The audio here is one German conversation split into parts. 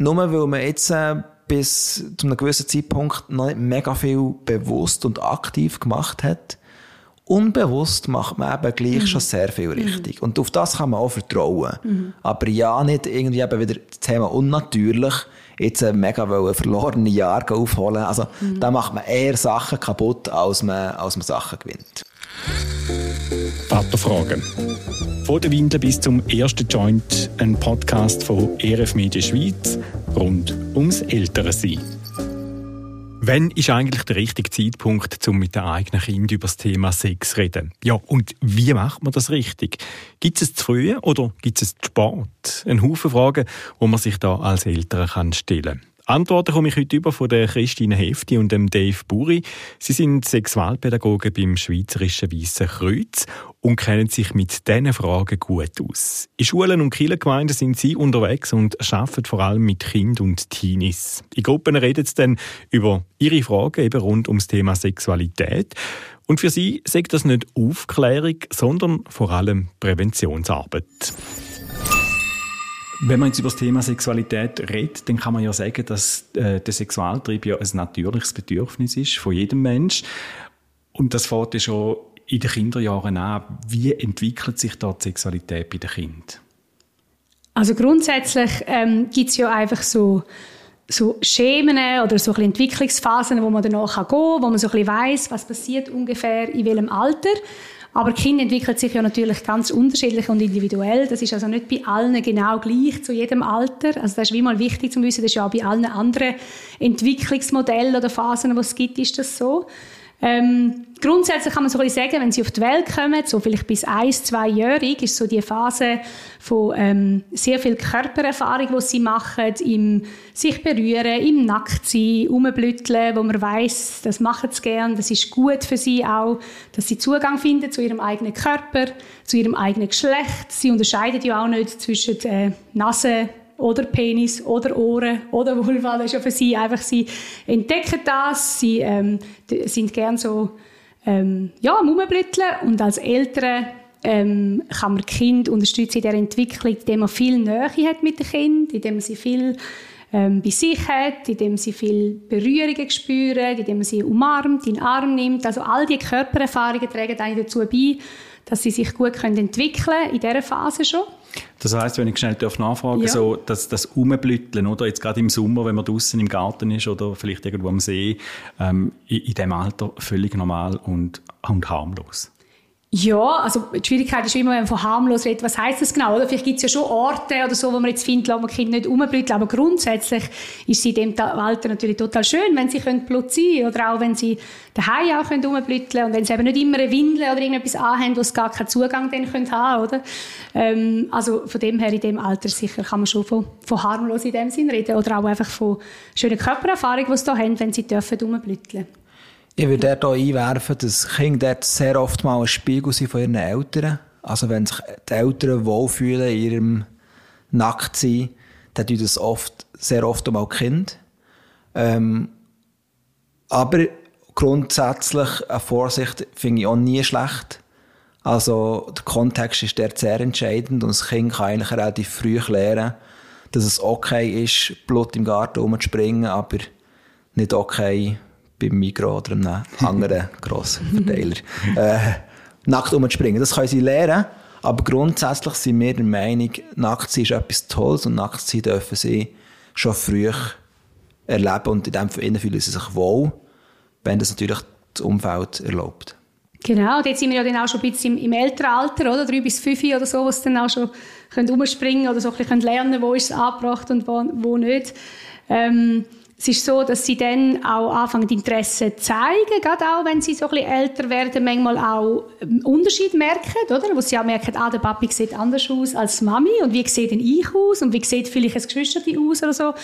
nur weil man jetzt äh, bis zu einem gewissen Zeitpunkt noch nicht mega viel bewusst und aktiv gemacht hat, unbewusst macht man eben gleich mhm. schon sehr viel richtig. Mhm. Und auf das kann man auch vertrauen. Mhm. Aber ja, nicht irgendwie eben wieder das Thema unnatürlich, jetzt ein mega verlorene Jahr aufholen. Also, mhm. da macht man eher Sachen kaputt, als man, als man Sachen gewinnt. Vaterfragen. Von der Windel bis zum ersten Joint, ein Podcast von ERF Media Schweiz rund ums ältere Sein. Wann ist eigentlich der richtige Zeitpunkt, um mit dem eigenen Kind über das Thema Sex zu reden? Ja, und wie macht man das richtig? Gibt es zu früh oder gibt es zu spät? Ein Haufen Fragen, die man sich da als Eltern stellen kann. Antworten komme ich heute über von der Christine Hefti und dem Dave Buri. Sie sind Sexualpädagogen beim Schweizerischen Weissen Kreuz und kennen sich mit diesen Fragen gut aus. In Schulen und Kirchengemeinden sind sie unterwegs und arbeiten vor allem mit Kind und Teenies. In Gruppen reden sie dann über ihre Fragen eben rund ums Thema Sexualität. Und für sie sagt das nicht Aufklärung, sondern vor allem Präventionsarbeit. Wenn man jetzt über das Thema Sexualität redet, dann kann man ja sagen, dass äh, der Sexualtrieb ja ein natürliches Bedürfnis ist von jedem Mensch. Und das fängt ja schon in den Kinderjahren an. Wie entwickelt sich da die Sexualität bei den Kindern? Also grundsätzlich ähm, gibt es ja einfach so so Schemen oder so ein Entwicklungsphasen, wo man danach gehen kann, wo man so ein bisschen weiss, was passiert ungefähr in welchem Alter. Aber Kind entwickelt sich ja natürlich ganz unterschiedlich und individuell. Das ist also nicht bei allen genau gleich zu jedem Alter. Also das ist wie mal wichtig zu wissen, das ist ja auch bei allen anderen Entwicklungsmodellen oder Phasen, die es gibt, ist das so. Ähm, grundsätzlich kann man so ein bisschen sagen, wenn sie auf die Welt kommen, so vielleicht bis eins, zweijährig, ist so die Phase von ähm, sehr viel Körpererfahrung, die sie machen, im sich berühren, im Nacktsein, rumblütteln, wo man weiß, das machen sie gern, das ist gut für sie auch, dass sie Zugang finden zu ihrem eigenen Körper, zu ihrem eigenen Geschlecht. Sie unterscheiden ja auch nicht zwischen äh, Nase, oder Penis oder Ohren oder Vulva. Das ist ja für sie einfach, sie entdecken das, sie ähm, sind gern so ähm, ja, am und als Eltern ähm, kann man Kind unterstützen in der Entwicklung, indem man viel Nähe hat mit dem Kind, indem man sie viel ähm, bei sich hat, indem sie viel Berührungen spüren, indem man sie umarmt, in den Arm nimmt. Also all die Körpererfahrungen tragen eigentlich dazu bei, dass sie sich gut entwickeln können, in dieser Phase schon. Das heißt, wenn ich schnell nachfragen ja. so dass das Umblütteln, oder jetzt gerade im Sommer, wenn man draußen im Garten ist oder vielleicht irgendwo am See, ähm, in, in dem Alter völlig normal und, und harmlos. Ja, also die Schwierigkeit ist immer, wenn man von harmlos redet, was heißt das genau? Oder vielleicht gibt es ja schon Orte oder so, wo man jetzt findet, wo man Kinder nicht umblüten, aber grundsätzlich ist sie in dem Alter natürlich total schön, wenn sie können sein oder auch wenn sie daheim auch können umblüten und wenn sie eben nicht immer eine Windel oder irgendetwas anhaben, wo sie gar keinen Zugang dann können haben, oder? Ähm, also von dem her in dem Alter sicher kann man schon von, von harmlos in dem Sinn reden oder auch einfach von schönen Körpererfahrung, die sie da haben, wenn sie dürfen umblüten. Ich würde dort auch einwerfen, dass Kinder dort sehr oft mal ein Spiegel sind von ihren Eltern. Also wenn sich die Eltern wohlfühlen in ihrem Nacktsein, dann tun das oft, sehr oft auch Kind. Ähm, aber grundsätzlich eine Vorsicht finde ich auch nie schlecht. Also der Kontext ist dort sehr entscheidend und das Kind kann eigentlich relativ früh lernen, dass es okay ist, Blut im Garten rumzuspringen, aber nicht okay beim Mikro oder einem anderen grossen Verteiler äh, nackt umzuspringen. Das können sie lernen, aber grundsätzlich sind wir der Meinung, nackt sein ist etwas Tolles und nackt sein dürfen sie schon früh erleben und in dem Fall fühlen sie sich wohl, wenn das natürlich das Umfeld erlaubt. Genau, und jetzt sind wir ja dann auch schon ein bisschen im, im älteren Alter, oder? Drei bis fünf oder so, wo sie dann auch schon können umspringen oder so ein bisschen lernen wo ist es angebracht und wo, wo nicht. Ähm, es ist so, dass sie dann auch anfangen, Interesse zu zeigen, gerade auch, wenn sie so ein bisschen älter werden, manchmal auch einen Unterschied merken, oder? Wo sie auch merken, ah, der Papi sieht anders aus als Mami und wie sieht denn ich aus und wie sieht vielleicht ein Geschwister aus oder so.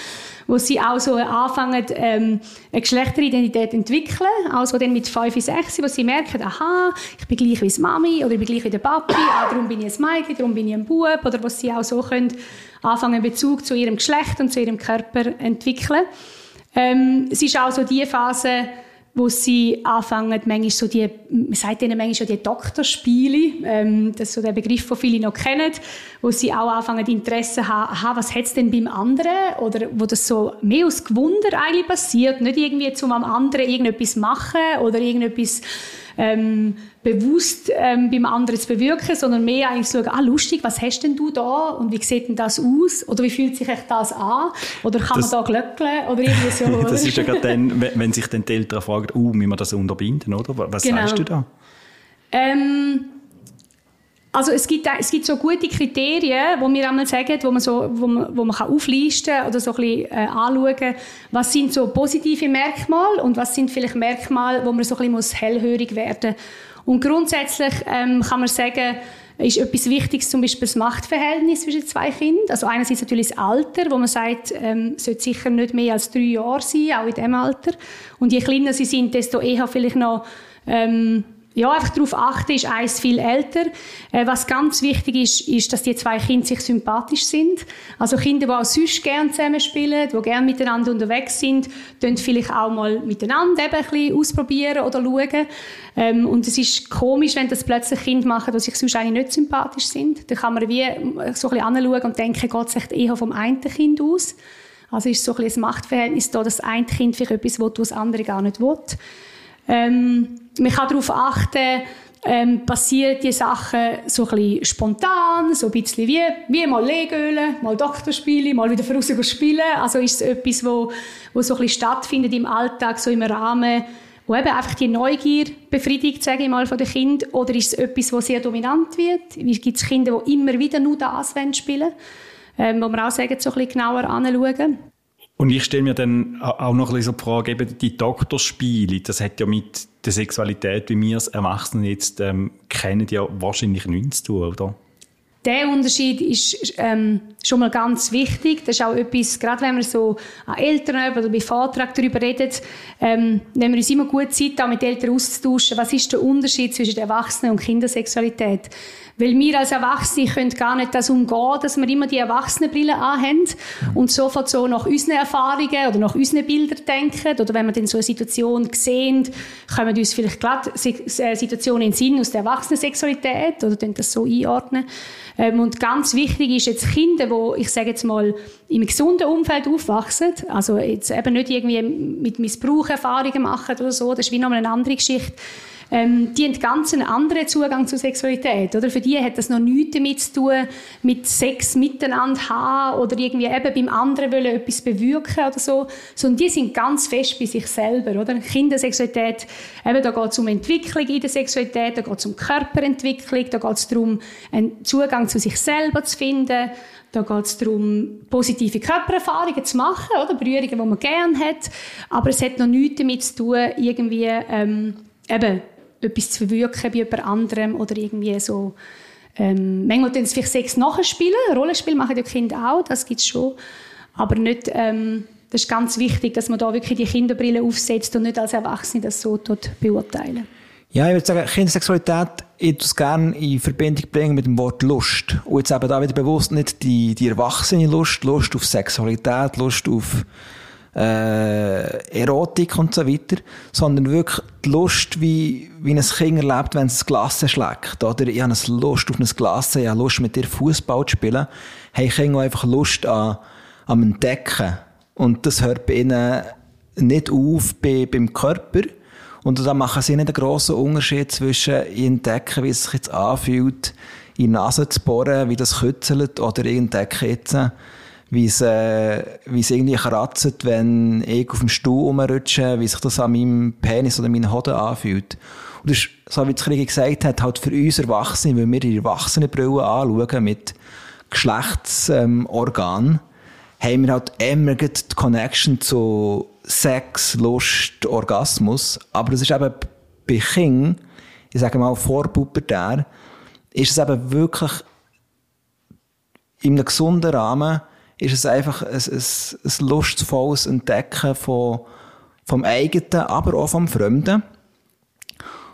Wo sie auch so anfangen, ähm, eine Geschlechteridentität zu entwickeln, also dann mit 5, 6, wo sie merken, aha, ich bin gleich wie die Mami oder ich bin gleich wie der Papi, ah, darum bin ich ein Mädchen, darum bin ich ein Bub, oder wo sie auch so können anfangen, Bezug zu ihrem Geschlecht und zu ihrem Körper entwickeln. Ähm, es ist auch so die Phase, wo sie anfangen, manchmal so die, man sagt ihnen manchmal schon die Doktorspiele, ähm, das ist so der Begriff, den viele noch kennen, wo sie auch anfangen, Interesse haben, aha, was hat es denn beim anderen? Oder wo das so mehr aus Gewunder eigentlich passiert, nicht irgendwie zum am anderen irgendetwas machen oder irgendetwas ähm, bewusst ähm, beim anderen zu bewirken, sondern mehr eigentlich zu schauen, ah, lustig, was hast denn du da und wie sieht denn das aus oder wie fühlt sich echt das an oder kann das, man da glöckeln oder irgendwie so. das ist ja gerade dann, wenn sich dann die Eltern fragen, oh, wie wir das unterbinden, oder? Was genau. sagst du da? Ähm, also es gibt, es gibt so gute Kriterien, wo wir einmal sagen, wo man, so, wo man, wo man kann auflisten oder so ein bisschen äh, anschauen, was sind so positive Merkmale und was sind vielleicht Merkmale, wo man so ein bisschen hellhörig werden muss. Und grundsätzlich ähm, kann man sagen, ist etwas Wichtiges zum Beispiel das Machtverhältnis zwischen zwei Kindern. Also einerseits natürlich das Alter, wo man sagt, ähm, sollte sicher nicht mehr als drei Jahre sein, auch in diesem Alter. Und je kleiner sie sind, desto eher vielleicht noch ähm, ja, einfach darauf achten, ist eins viel älter. Äh, was ganz wichtig ist, ist, dass die zwei Kinder sich sympathisch sind. Also Kinder, die auch sonst gerne zusammenspielen, die gerne miteinander unterwegs sind, können vielleicht auch mal miteinander eben ein bisschen ausprobieren oder schauen. Ähm, und es ist komisch, wenn das plötzlich Kinder machen, die sich sonst eigentlich nicht sympathisch sind. Da kann man wie so ein bisschen anschauen und denken, geht es echt eher vom einen Kind aus. Also ist so ein bisschen das Machtverhältnis da, dass das eine Kind vielleicht etwas will, was das andere gar nicht will. Ähm, man kann darauf achten, ähm, passieren die Sachen so ein bisschen spontan, so ein bisschen wie, wie mal Legölen, mal Doktorspiele, mal wieder voraus spielen. Also ist es etwas, wo, wo so ein bisschen stattfindet im Alltag, so im Rahmen, wo eben einfach die Neugier befriedigt, sage ich mal, von den Kindern? Oder ist es etwas, wo sehr dominant wird? Gibt es Kinder, die immer wieder nur das spielen ähm, wo wir auch sagen, so ein bisschen genauer anschauen. Und ich stelle mir dann auch noch ein bisschen so die Frage, eben die Doktorspiele, das hat ja mit der Sexualität, wie wir es Erwachsenen jetzt ähm, kennen, ja wahrscheinlich nichts zu tun, oder? Der Unterschied ist ähm, schon mal ganz wichtig. Das ist auch etwas, gerade wenn wir so an Eltern oder bei Vortrag darüber reden, ähm, nehmen wir uns immer gut Zeit, auch mit Eltern auszutauschen. Was ist der Unterschied zwischen Erwachsenen und Kindersexualität? Weil wir als Erwachsene können gar nicht das umgehen, dass wir immer die Erwachsenenbrille anhaben und sofort so nach unseren Erfahrungen oder nach unseren Bildern denken. Oder wenn wir dann so eine Situation sehen, kommen uns vielleicht gerade äh, Situationen in den Sinn aus der Erwachsenensexualität oder das so einordnen. Ähm, und ganz wichtig ist jetzt Kinder, wo ich sage jetzt mal im gesunden Umfeld aufwachsen, also jetzt eben nicht irgendwie mit Missbrauch Erfahrungen machen oder so, das ist wie noch eine andere Geschichte ähm, die haben ganz einen anderen Zugang zur Sexualität. Oder? Für die hat das noch nichts damit zu tun, mit Sex miteinander haben oder irgendwie eben beim anderen wollen etwas bewirken oder so, sondern die sind ganz fest bei sich selber. Oder? Kindersexualität, eben, da geht es um Entwicklung in der Sexualität, da geht es um Körperentwicklung, da geht es darum, einen Zugang zu sich selber zu finden, da geht es darum, positive Körpererfahrungen zu machen, oder? Berührungen, die man gerne hat. Aber es hat noch nichts damit zu tun, irgendwie, ähm, eben, etwas zu verwirken bei jemand anderem oder irgendwie so. Ähm, manchmal tun sie vielleicht Sex nachspielen. Rollenspiel machen die Kinder auch, das gibt es schon. Aber nicht, ähm, das ist ganz wichtig, dass man da wirklich die Kinderbrille aufsetzt und nicht als Erwachsene das so dort beurteilen. Ja, ich würde sagen, Kindersexualität, ich würde es gerne in Verbindung bringen mit dem Wort Lust. Und jetzt eben da wieder bewusst nicht die, die erwachsene Lust, Lust auf Sexualität, Lust auf äh, Erotik und so weiter, sondern wirklich die Lust, wie, wie ein Kind erlebt, wenn es ein Glas schlägt. Oder ich habe Lust auf ein Glas, ich habe Lust, mit dir Fußball zu spielen. Hey, ich habe einfach Lust an, am Entdecken. Und das hört bei ihnen nicht auf bei, beim Körper. Und da machen sie nicht einen grossen Unterschied zwischen entdecken, wie es sich jetzt anfühlt, in die Nase zu bohren, wie das kützelt, oder ich entdecke jetzt, wie es, äh, wie es irgendwie kratzt, wenn ich auf dem Stuhl rumrutsche, wie sich das an meinem Penis oder meinen Hoden anfühlt. Und das ist, so wie es Kriege gesagt hat, halt für uns Erwachsene, weil wir die Erwachsenenbrille anschauen mit Geschlechtsorganen, ähm, haben wir halt immer die Connection zu Sex, Lust, Orgasmus. Aber das ist eben bei Kindern, ich sage mal vorpubertär, ist es eben wirklich in einem gesunden Rahmen ist es einfach ein, ein, ein lustvolles Entdecken von, vom eigenen, aber auch vom Fremden.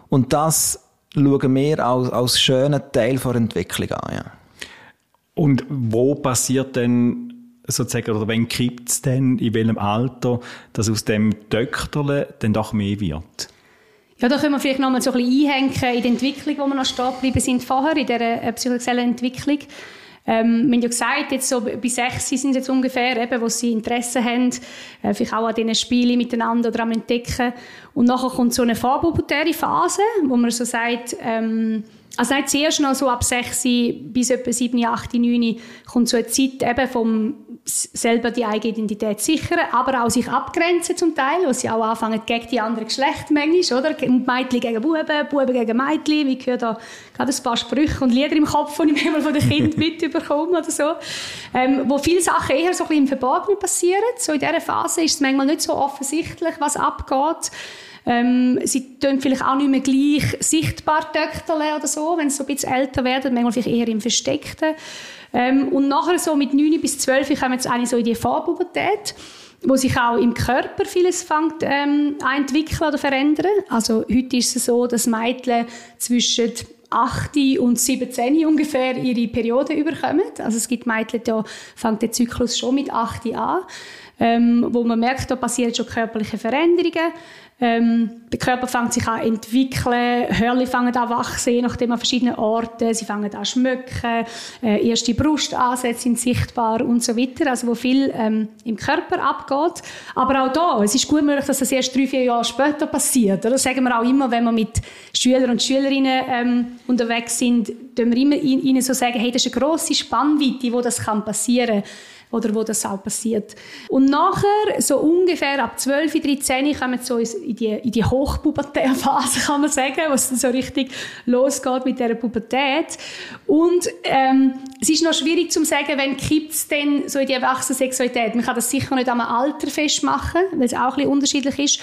Und das schauen wir als, als schönen Teil der Entwicklung an. Ja. Und wo passiert denn sozusagen, oder wenn kippt es denn, in welchem Alter, dass aus dem Töchterle dann doch mehr wird? Ja, da können wir vielleicht noch mal so ein bisschen einhängen in die Entwicklung, wo wir noch stehen geblieben sind vorher, in dieser äh, psychosexuellen Entwicklung. Ähm, wir haben ja gesagt, jetzt so bei sechs sind jetzt ungefähr, eben, wo sie Interesse haben, äh, vielleicht auch an diesen Spielen miteinander oder am Entdecken. Und nachher kommt so eine vorpubertäre Phase, wo man so sagt, ähm, also nicht zuerst noch so ab 6 bis etwa 7, 8, 9 kommt so eine Zeit eben vom selber die eigene Identität sichern, aber auch sich abgrenzen zum Teil, wo sie auch anfangen gegen die anderen Geschlechter manchmal, oder? Mädchen gegen Buben, Buben gegen Mädchen. Ich höre da gerade ein paar Sprüche und Lieder im Kopf, die ich manchmal von den Kindern mitbekomme oder so. Ähm, wo viele Sachen eher so ein bisschen im Verborgenen passieren. So in dieser Phase ist es manchmal nicht so offensichtlich, was abgeht. Ähm, sie tun vielleicht auch nicht mehr gleich sichtbar töchterle oder so, wenn sie so ein bisschen älter werden, manchmal vielleicht eher im Versteckten. Ähm, und nachher so mit 9 bis 12 kommen jetzt eigentlich so in die Vorpubertät wo sich auch im Körper vieles fängt ähm, entwickeln oder verändern. Also heute ist es so, dass Mädchen zwischen 8 und 17 ungefähr ihre Periode überkommen. Also es gibt Mädchen, da fängt der Zyklus schon mit 8 an, ähm, wo man merkt, da passieren schon körperliche Veränderungen. Ähm, der Körper fängt sich an zu entwickeln, Hörli fangen an wachsen, nachdem an verschiedenen Orten, sie fangen an schmücken, äh, erste Brustansätze sind sichtbar und so weiter, also wo viel ähm, im Körper abgeht. Aber auch da, es ist gut möglich, dass das erst drei, vier Jahre später passiert. Das sagen wir auch immer, wenn wir mit Schülern und Schülerinnen ähm, unterwegs sind, wir immer ihnen so sagen, hey, das ist eine grosse Spannweite, wo das kann passieren kann oder wo das auch passiert. Und nachher, so ungefähr ab 12, 13, kommen wir so in die, in die hochpubertäre kann man sagen, wo es dann so richtig losgeht mit dieser Pubertät. Und ähm, es ist noch schwierig zu sagen, wenn kippt es denn so in die Erwachsenensexualität. Man kann das sicher nicht am Alter festmachen, weil es auch ein bisschen unterschiedlich ist.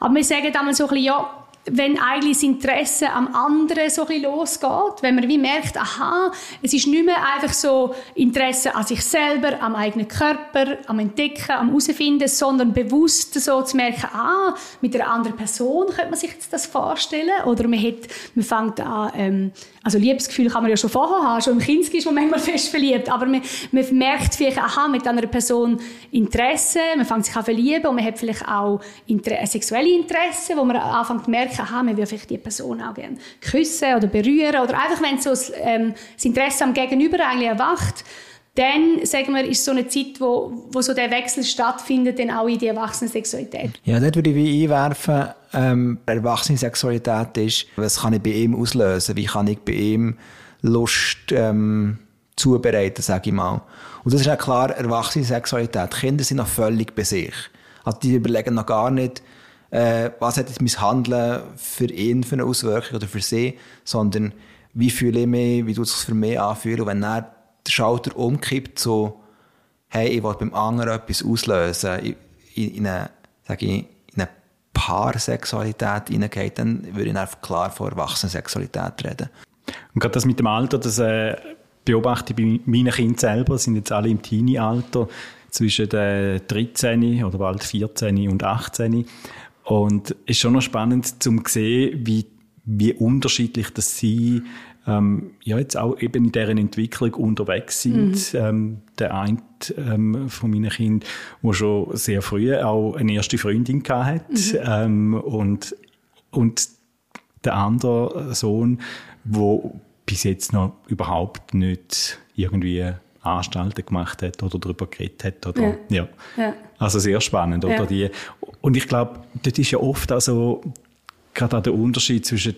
Aber wir sagen dann so ein bisschen, ja, wenn eigentlich das Interesse am anderen so ein losgeht, wenn man wie merkt, aha, es ist nicht mehr einfach so Interesse an sich selber, am eigenen Körper, am Entdecken, am herausfinden, sondern bewusst so zu merken, ah, mit einer anderen Person könnte man sich das vorstellen. Oder man, hat, man fängt an, ähm, also Liebesgefühl kann man ja schon vorher haben, schon im Kinski ist man manchmal fest verliebt, aber man, man merkt vielleicht, aha, mit einer Person Interesse, man fängt sich an verlieben und man hat vielleicht auch Inter sexuelle Interesse, wo man anfängt zu merken, aha, man würde vielleicht die Person auch gerne küssen oder berühren oder einfach, wenn so das, ähm, das Interesse am Gegenüber eigentlich erwacht, dann, sagen wir, ist so eine Zeit, wo, wo so der Wechsel stattfindet, dann auch in die Erwachsenensexualität. Ja, dort würde ich wie einwerfen, ähm, Erwachsenensexualität ist, was kann ich bei ihm auslösen? Wie kann ich bei ihm Lust ähm, zubereiten, sage ich mal. Und das ist auch klar, Erwachsenensexualität. Kinder sind noch völlig bei sich. Also die überlegen noch gar nicht, äh, was hat jetzt mein Handeln für ihn für eine Auswirkung oder für sie, sondern wie fühle ich mich, wie tut es sich für mich anfühlen. Und wenn er der Schalter umkippt, so, hey, ich will beim anderen etwas auslösen, in, in eine, sage ich, in eine Paarsexualität hineingeht, dann würde ich einfach klar von Erwachsenensexualität reden. Und gerade das mit dem Alter, das äh, beobachte ich bei meinen Kindern selber, sind jetzt alle im Teenie-Alter, zwischen den 13 oder bald 14 und 18. Und es ist schon noch spannend zu sehen, wie, wie unterschiedlich das sie ähm, ja, jetzt auch eben in deren Entwicklung unterwegs sind. Mhm. Ähm, der eine ähm, von meinen Kindern, der schon sehr früh auch eine erste Freundin hatte mhm. ähm, und, und der andere Sohn, wo bis jetzt noch überhaupt nicht irgendwie Anstalten gemacht hat oder darüber geredet hat. Oder, ja. ja. Also sehr spannend. Oder? Ja. Die, und ich glaube, das ist ja oft also gerade auch der Unterschied zwischen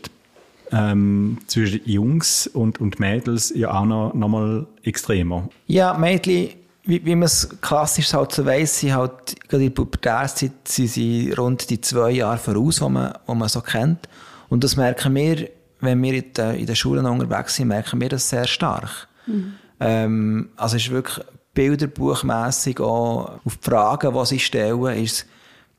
ähm, zwischen Jungs und, und Mädels ja auch noch, noch mal extremer. Ja, Mädchen, wie, wie man es klassisch halt so weiss, sie halt, gerade in der Pubertärzeit sind sie rund die zwei Jahre voraus, die man, die man so kennt. Und das merken wir, wenn wir in, der, in den Schulen unterwegs sind, merken wir das sehr stark. Mhm. Ähm, also es ist wirklich bilderbuchmässig auch auf die Fragen, die sie stellen, ist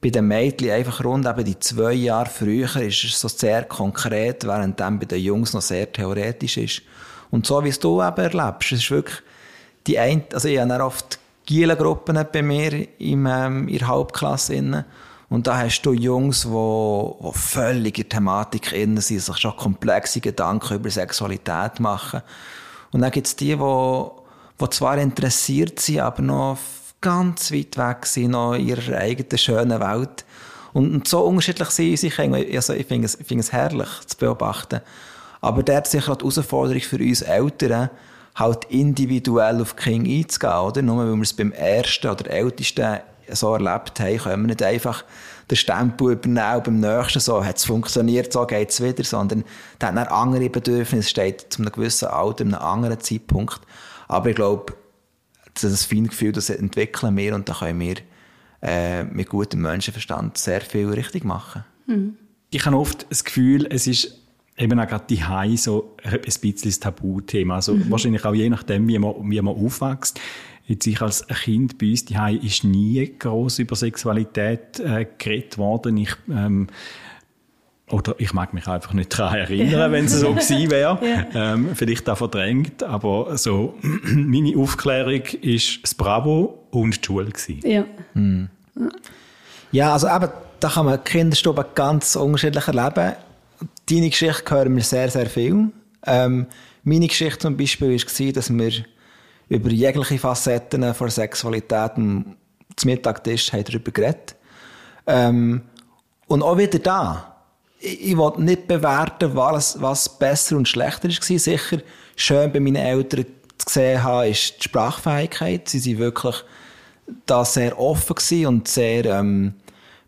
bei den Mädchen einfach rund eben die zwei Jahre früher ist es so sehr konkret, während dann bei den Jungs noch sehr theoretisch ist. Und so wie es du eben erlebst, es ist wirklich die ein, also ich habe oft Gielengruppen bei mir im, ähm, in der Hauptklasse. Und da hast du Jungs, die, die völlig in der Thematik innen sind, sich schon komplexe Gedanken über Sexualität machen. Und dann gibt es die, die, die zwar interessiert sind, aber noch ganz weit weg sind, noch in ihrer eigenen schönen Welt. Und, so unterschiedlich sind unsere Kinder. Also ich finde es, ich finde es herrlich zu beobachten. Aber der hat sicher die Herausforderung für uns Eltern, halt individuell auf die Kinder einzugehen, oder? Nur weil wir es beim ersten oder ältesten so erlebt haben, können wir nicht einfach den Stempel übernehmen beim nächsten so, hat es funktioniert, so geht es wieder, sondern der hat dann andere Bedürfnisse, steht zu einem gewissen Alter, einem anderen Zeitpunkt. Aber ich glaube, das Feingefühl, das entwickeln wir und da können wir äh, mit gutem Menschenverstand sehr viel richtig machen. Mhm. Ich habe oft das Gefühl, es ist eben auch gerade die so ein bisschen das Tabuthema. Also mhm. wahrscheinlich auch je nachdem, wie man, wie man aufwächst. Jetzt ich als Kind bei uns die ist nie groß über Sexualität äh, geredet worden. Ich, ähm, oder ich mag mich einfach nicht daran erinnern, ja. wenn es so gewesen wäre. Ja. Ähm, vielleicht auch verdrängt, aber so, meine Aufklärung ist das Bravo und die Schule gewesen. Ja. Hm. Ja, also eben, da kann man Kinderstube ganz unterschiedlich erleben. Deine Geschichte hören wir sehr, sehr viel. Ähm, meine Geschichte zum Beispiel war, dass wir über jegliche Facetten von Sexualität zum Mittagtisch haben darüber geredet. Ähm, und auch wieder da. Ich, will nicht bewerten, was, was besser und schlechter war. Sicher schön bei meinen Eltern zu sehen haben, ist die Sprachfähigkeit. Sie sind wirklich da sehr offen und sehr ähm,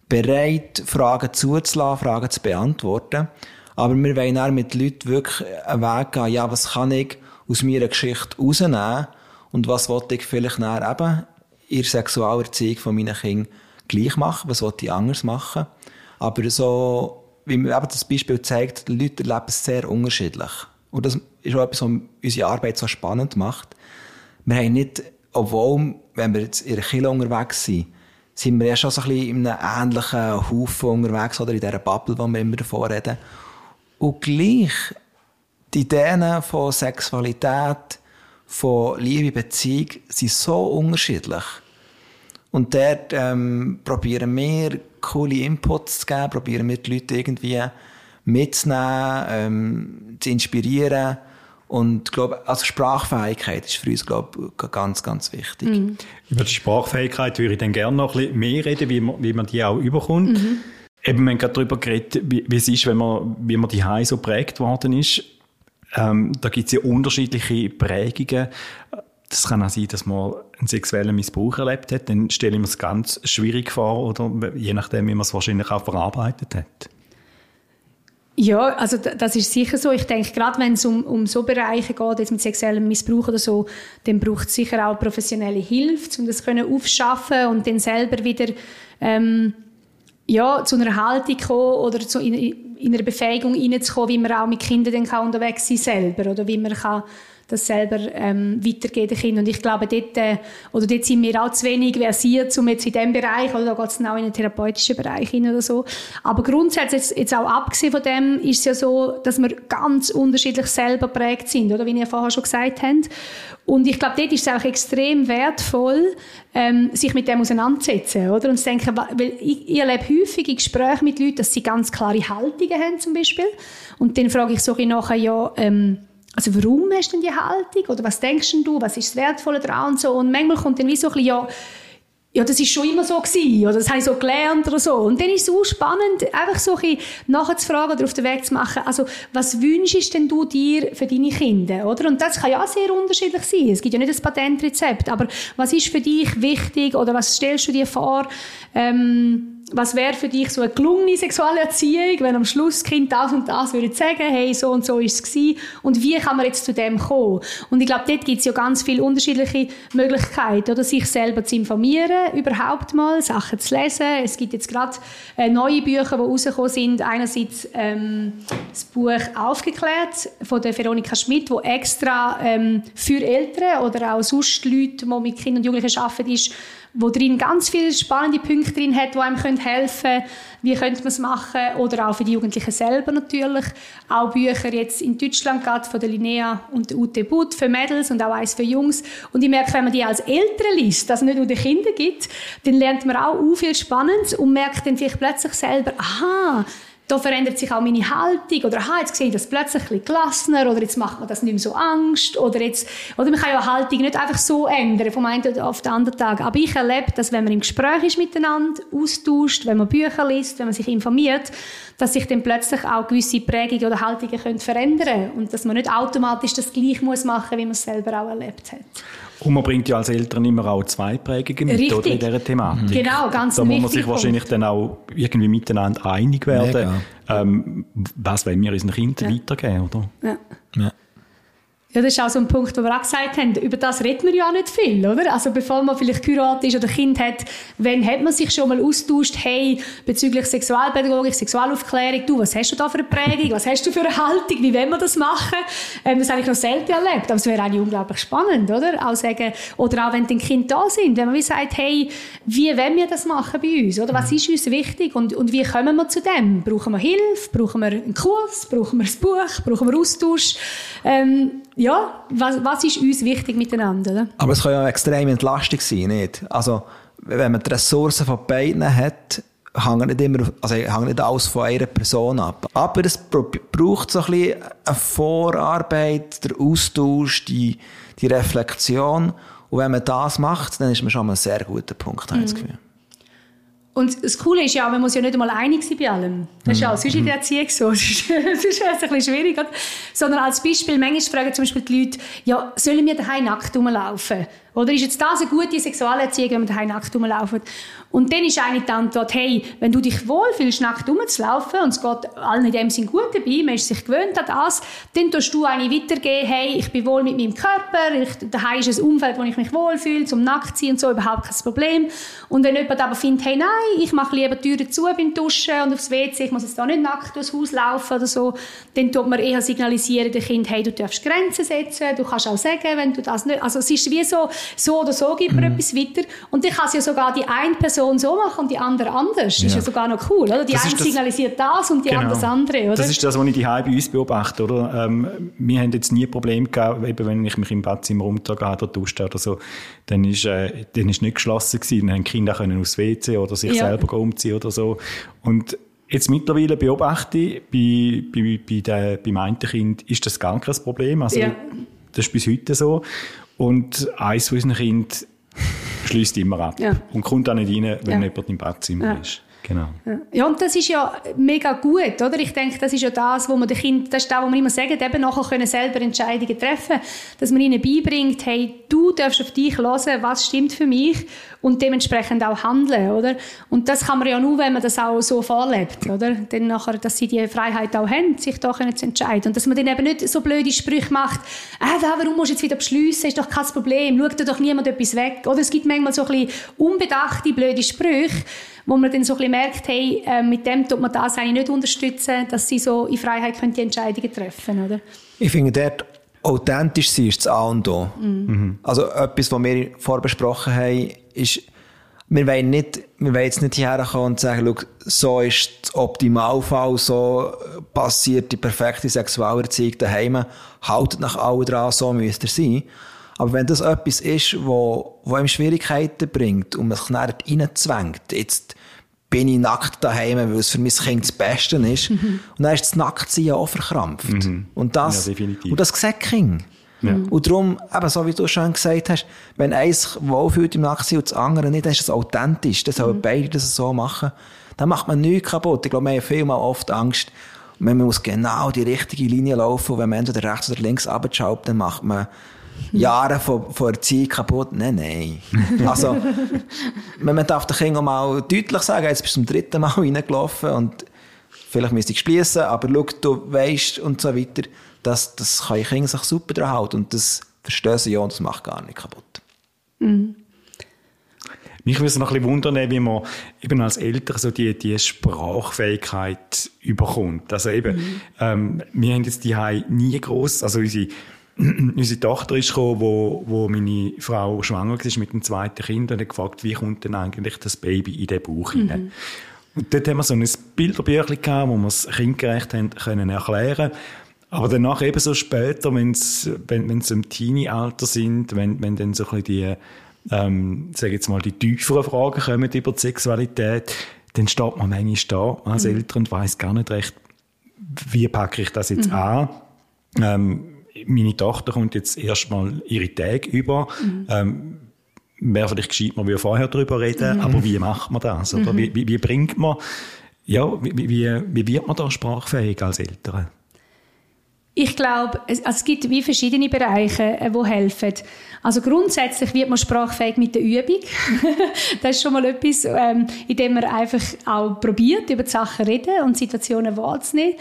bereit, Fragen zuzulassen, Fragen zu beantworten. Aber wir wollen dann mit Leuten wirklich einen Weg gehen, ja, was kann ich aus meiner Geschichte rausnehmen und was wollte ich vielleicht dann eben in der Sexualerziehung von meinen Kindern gleich machen, was wollte ich anders machen. Aber so, wie mir eben das Beispiel zeigt, die Leute erleben es sehr unterschiedlich. Und das ist auch etwas, was unsere Arbeit so spannend macht. Wir haben nicht, obwohl, wenn wir jetzt in einer Kille unterwegs sind, sind wir ja schon so ein bisschen in einem ähnlichen Haufen unterwegs oder in dieser Bubble, wo wir immer davor reden. Und gleich die Ideen von Sexualität, von Liebe, Beziehung sind so unterschiedlich. Und dort ähm, probieren wir, coole Inputs zu geben, probieren wir die Leute irgendwie mitzunehmen, ähm, zu inspirieren. Und ich glaube, also Sprachfähigkeit ist für uns glaube ganz, ganz wichtig. Mhm. Über die Sprachfähigkeit würde ich dann gerne noch ein bisschen mehr reden, wie man, wie man die auch überkommt. Mhm. Eben, wir haben gerade darüber geredet, wie, wie es ist, wenn man, wie man die so prägt worden ist. Ähm, da gibt es ja unterschiedliche Prägungen. Das kann auch sein, dass man einen sexuellen Missbrauch erlebt hat. Dann stelle ich mir es ganz schwierig vor, oder je nachdem, wie man es wahrscheinlich auch verarbeitet hat. Ja, also das ist sicher so. Ich denke, gerade wenn es um, um so Bereiche geht, jetzt mit sexuellem Missbrauch oder so, dann braucht es sicher auch professionelle Hilfe, um das können aufschaffen und dann selber wieder ähm, ja, zu einer Haltung kommen oder zu, in, in einer Befähigung hineinzukommen, wie man auch mit Kindern dann kann unterwegs sein selber oder wie man kann das selber ähm, weitergeben Kindern. Und ich glaube, dort, äh, oder dort sind wir auch zu wenig versiert, um jetzt in diesem Bereich, oder da geht es dann auch in den therapeutischen Bereich hin oder so. Aber grundsätzlich, jetzt, jetzt auch abgesehen von dem, ist es ja so, dass wir ganz unterschiedlich selber prägt sind, oder wie ihr vorher schon gesagt habt. Und ich glaube, dort ist es auch extrem wertvoll, ähm, sich mit dem auseinanderzusetzen, oder? Und zu denken, weil ich, ich erlebe häufig in Gesprächen mit Leuten, dass sie ganz klare Haltungen haben, zum Beispiel. Und dann frage ich so nachher, ja, ähm, also warum hast du denn die Haltung? Oder was denkst du? Was ist das Wertvolle daran? Und, so. und manchmal kommt dann wie so ein bisschen, ja, ja, das ist schon immer so gewesen, oder das habe ich so gelernt oder so. Und dann ist es auch spannend, einfach so ein nachzufragen oder auf den Weg zu machen, also, was wünschst denn du dir für deine Kinder, oder? Und das kann ja sehr unterschiedlich sein. Es gibt ja nicht ein Patentrezept, aber was ist für dich wichtig oder was stellst du dir vor, ähm, was wäre für dich so eine gelungene Sexualerziehung, wenn am Schluss das Kind das und das würde sagen, hey, so und so ist es und wie kann man jetzt zu dem kommen? Und ich glaube, dort gibt es ja ganz viele unterschiedliche Möglichkeiten, oder sich selber zu informieren, überhaupt mal, Sachen zu lesen. Es gibt jetzt gerade äh, neue Bücher, die rausgekommen sind. Einerseits ähm, das Buch «Aufgeklärt» von der Veronika Schmidt, wo extra ähm, für Eltern oder auch sonst Leute, die mit Kindern und Jugendlichen arbeiten, ist, wo drin ganz viele spannende Punkte drin hat, die einem helfen können, wie könnte man es machen, oder auch für die Jugendlichen selber natürlich. Auch Bücher jetzt in Deutschland gerade von der Linnea und der Ute Butt für Mädels und auch eins für Jungs. Und ich merke, wenn man die als Eltern liest, dass es nicht nur den Kindern gibt, dann lernt man auch viel Spannendes und merkt dann vielleicht plötzlich selber, aha, da verändert sich auch meine Haltung oder aha, jetzt sehe ich das plötzlich ein bisschen gelassener oder jetzt macht man das nicht mehr so Angst oder jetzt, oder man kann ja Haltung nicht einfach so ändern vom einen auf den anderen Tag. Aber ich erlebe, dass wenn man im Gespräch ist miteinander, austauscht, wenn man Bücher liest, wenn man sich informiert, dass sich dann plötzlich auch gewisse Prägungen oder Haltungen können verändern und dass man nicht automatisch das gleich muss machen, wie man es selber auch erlebt hat. Und man bringt ja als Eltern immer auch zwei Prägungen mit oder, in dieser Thematik. Genau, ganz Da muss man sich wahrscheinlich Punkt. dann auch irgendwie miteinander einig werden, ähm, was wollen wir unseren Kindern ja. weitergeben, oder? Ja. Ja. Ja, das ist auch so ein Punkt, wo wir auch gesagt haben, über das redet man ja nicht viel, oder? Also bevor man vielleicht geheiratet ist oder ein Kind hat, wenn hat man sich schon mal austauscht, hey, bezüglich Sexualpädagogik, Sexualaufklärung, du, was hast du da für eine Prägung, was hast du für eine Haltung, wie wollen wir das machen? Ähm, das habe ich noch selten erlebt, aber es wäre eigentlich unglaublich spannend, oder? Auch sagen, oder auch wenn die Kinder da sind, wenn man wie sagt, hey, wie wollen wir das machen bei uns, oder? Was ist uns wichtig und, und wie kommen wir zu dem? Brauchen wir Hilfe? Brauchen wir einen Kurs? Brauchen wir ein Buch? Brauchen wir Austausch? Ähm, ja, was, was ist uns wichtig miteinander? Oder? Aber es kann ja extrem entlastung sein, nicht? Also, wenn man die Ressourcen von beiden hat, hängt nicht immer, also hängt nicht alles von einer Person ab. Aber es braucht so ein bisschen eine Vorarbeit, der Austausch, die, die Reflexion. Und wenn man das macht, dann ist man schon an einem sehr guten Punkt, habe ich das Gefühl. Und das Coole ist ja, man muss ja nicht einmal einig sein bei allem. Das ist ja auch sonst in der Erziehung so. Das ist, das ist ein bisschen schwierig. Sondern als Beispiel, manchmal fragen zum Beispiel die Leute, ja, sollen wir daheim nackt rumlaufen? Oder ist jetzt das eine gute Sexualerziehung, wenn wir daheim nackt rumlaufen? Und dann ist eigentlich die Antwort, hey, wenn du dich wohlfühlst, nackt rumzulaufen, und es geht allen in dem Sinn gut dabei, man ist sich gewöhnt an das, dann tust du eigentlich weitergehen, hey, ich bin wohl mit meinem Körper, ich, daheim ist ein Umfeld, wo ich mich wohlfühle, zum nackt sein und so, überhaupt kein Problem. Und wenn jemand aber findet, hey, nein, ich mache lieber die Türen zu beim Duschen und aufs WC, ich muss jetzt da nicht nackt durchs Haus laufen oder so, dann tut man eher signalisieren dem Kind, hey, du darfst Grenzen setzen, du kannst auch sagen, wenn du das nicht, also es ist wie so, so oder so gibt man mhm. etwas weiter. Und dann kann es ja sogar die eine Person so machen und die andere anders. Ja. Ist ja sogar noch cool, oder? Die das eine signalisiert das und die genau. andere das andere, oder? Das ist das, was ich die bei uns beobachte, oder? Ähm, wir haben jetzt nie ein Problem gehabt, eben wenn ich mich im Badzimmer rumtrage oder dusche oder so, dann ist, äh, dann ist nicht geschlossen gewesen. Dann haben die Kinder können aufs WC oder sich ja. selber umziehen oder so. Und Jetzt mittlerweile beobachte ich, bei, bei, bei der, beim einen Kind ist das gar kein Problem. Also, ja. Das ist bis heute so. Und eins von unseren Kindern schließt immer ab ja. und kommt auch nicht rein, wenn ja. jemand im Badzimmer ja. ist. Genau. Ja, und das ist ja mega gut, oder? Ich denke, das ist ja das, wo man den Kind, das ist das, wo man immer sagt, eben nachher können selber Entscheidungen treffen, dass man ihnen beibringt, hey, du darfst auf dich hören, was stimmt für mich und dementsprechend auch handeln, oder? Und das kann man ja nur, wenn man das auch so vorlebt, oder? Dann nachher, dass sie die Freiheit auch haben, sich da können zu entscheiden. Und dass man dann eben nicht so blöde Sprüche macht, äh, warum musst du jetzt wieder beschliessen, ist doch kein Problem, schaut dir doch niemand etwas weg. Oder es gibt manchmal so ein bisschen unbedachte, blöde Sprüche, wo man dann so ein bisschen merkt, hey, äh, mit dem tut man das eigentlich nicht unterstützen, dass sie so in Freiheit können die Entscheidungen treffen, oder? Ich finde, dort authentisch sein ist das A und O. Mhm. Also etwas, was wir vorbesprochen haben, ist, wir wollen, nicht, wir wollen jetzt nicht hierher kommen und sagen, schau, so ist der Optimalfall, so passiert die perfekte Sexualerziehung daheim, haltet nach allen dran, so müsst ihr sein. Aber wenn das etwas ist, wo, wo ihm Schwierigkeiten bringt und man sich dann reinzwängt, jetzt bin ich nackt daheim, weil es für mein Kind das Beste ist, mhm. und dann ist das Nacktsein auch verkrampft. Mhm. Und das, ja, und das sieht Kind. Ja. Und darum, eben so wie du schon gesagt hast, wenn eins wohlfühlt im Nacktsein und das andere nicht, dann ist es authentisch. Dann sollen mhm. beide das so machen. Dann macht man nichts kaputt. Ich glaube, wir haben viel mal oft Angst, man muss genau die richtige Linie laufen und wenn man entweder rechts oder links abschaut, dann macht man Jahre von, von Erziehung kaputt. Nein, nein. Also, man darf den Kindern mal deutlich sagen, jetzt bist du zum dritten Mal reingelaufen und vielleicht müsste ich schließen, aber schau, du weißt und so weiter, dass, das kann ich Kinder sich super dran halten und das verstehen sie ja und das macht gar nicht kaputt. Mhm. Mich würde es noch ein bisschen wundern, wie man eben als Eltern so die, die Sprachfähigkeit überkommt. Also eben, mhm. ähm, wir haben jetzt die nie groß, also unsere unsere Tochter ist gekommen, wo, wo meine Frau schwanger war mit dem zweiten Kind und hat gefragt, wie kommt denn eigentlich das Baby in den Bauch mhm. hinein? Und dort haben wir so ein Bilderbüchlein gehabt, wo wir es kindgerecht haben, können erklären aber danach eben so später, wenn's, wenn, wenn sie im Teenie-Alter sind, wenn, wenn dann so ein bisschen die, ähm, sag jetzt mal, die tieferen Fragen kommen über die Sexualität, dann steht man manchmal da als mhm. Eltern und weiss gar nicht recht, wie packe ich das jetzt mhm. an. Ähm, meine Tochter kommt jetzt erstmal ihre Tage über. Mhm. Ähm, wäre vielleicht gescheit, man würde vorher darüber reden, mhm. aber wie macht man das? Oder mhm. wie, wie, wie, bringt man, ja, wie, wie, wie wird man da sprachfähig als Eltern? Ich glaube, es, also es gibt wie verschiedene Bereiche, die äh, helfen. Also grundsätzlich wird man sprachfähig mit der Übung. das ist schon mal etwas, ähm, indem man einfach auch probiert, über die Sachen reden und Situationen wahrzunehmen.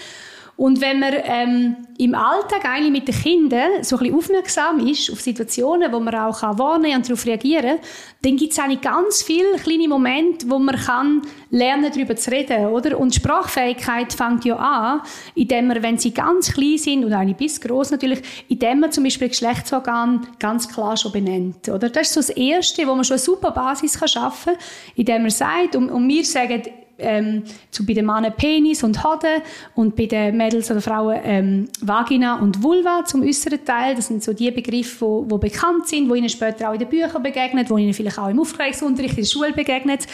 Und wenn man ähm, im Alltag eigentlich mit den Kindern so ein bisschen aufmerksam ist auf Situationen, wo man auch kann und darauf reagieren kann, dann gibt es eigentlich ganz viele kleine Momente, wo man kann lernen darüber zu reden, oder? Und Sprachfähigkeit fängt ja an, indem man, wenn sie ganz klein sind und eigentlich bis groß natürlich, indem man zum Beispiel Geschlechtsorgan ganz klar schon benennt, oder? Das ist so das Erste, wo man schon eine super Basis kann schaffen indem man sagt, und, und wir sagen, ähm, zu bei den Männern Penis und Hoden und bei den Mädels oder Frauen ähm, Vagina und Vulva zum äußeren Teil. Das sind so die Begriffe, wo, wo bekannt sind, wo ihnen später auch in den Büchern begegnet, wo ihnen vielleicht auch im Aufklärungsunterricht in der Schule begegnet.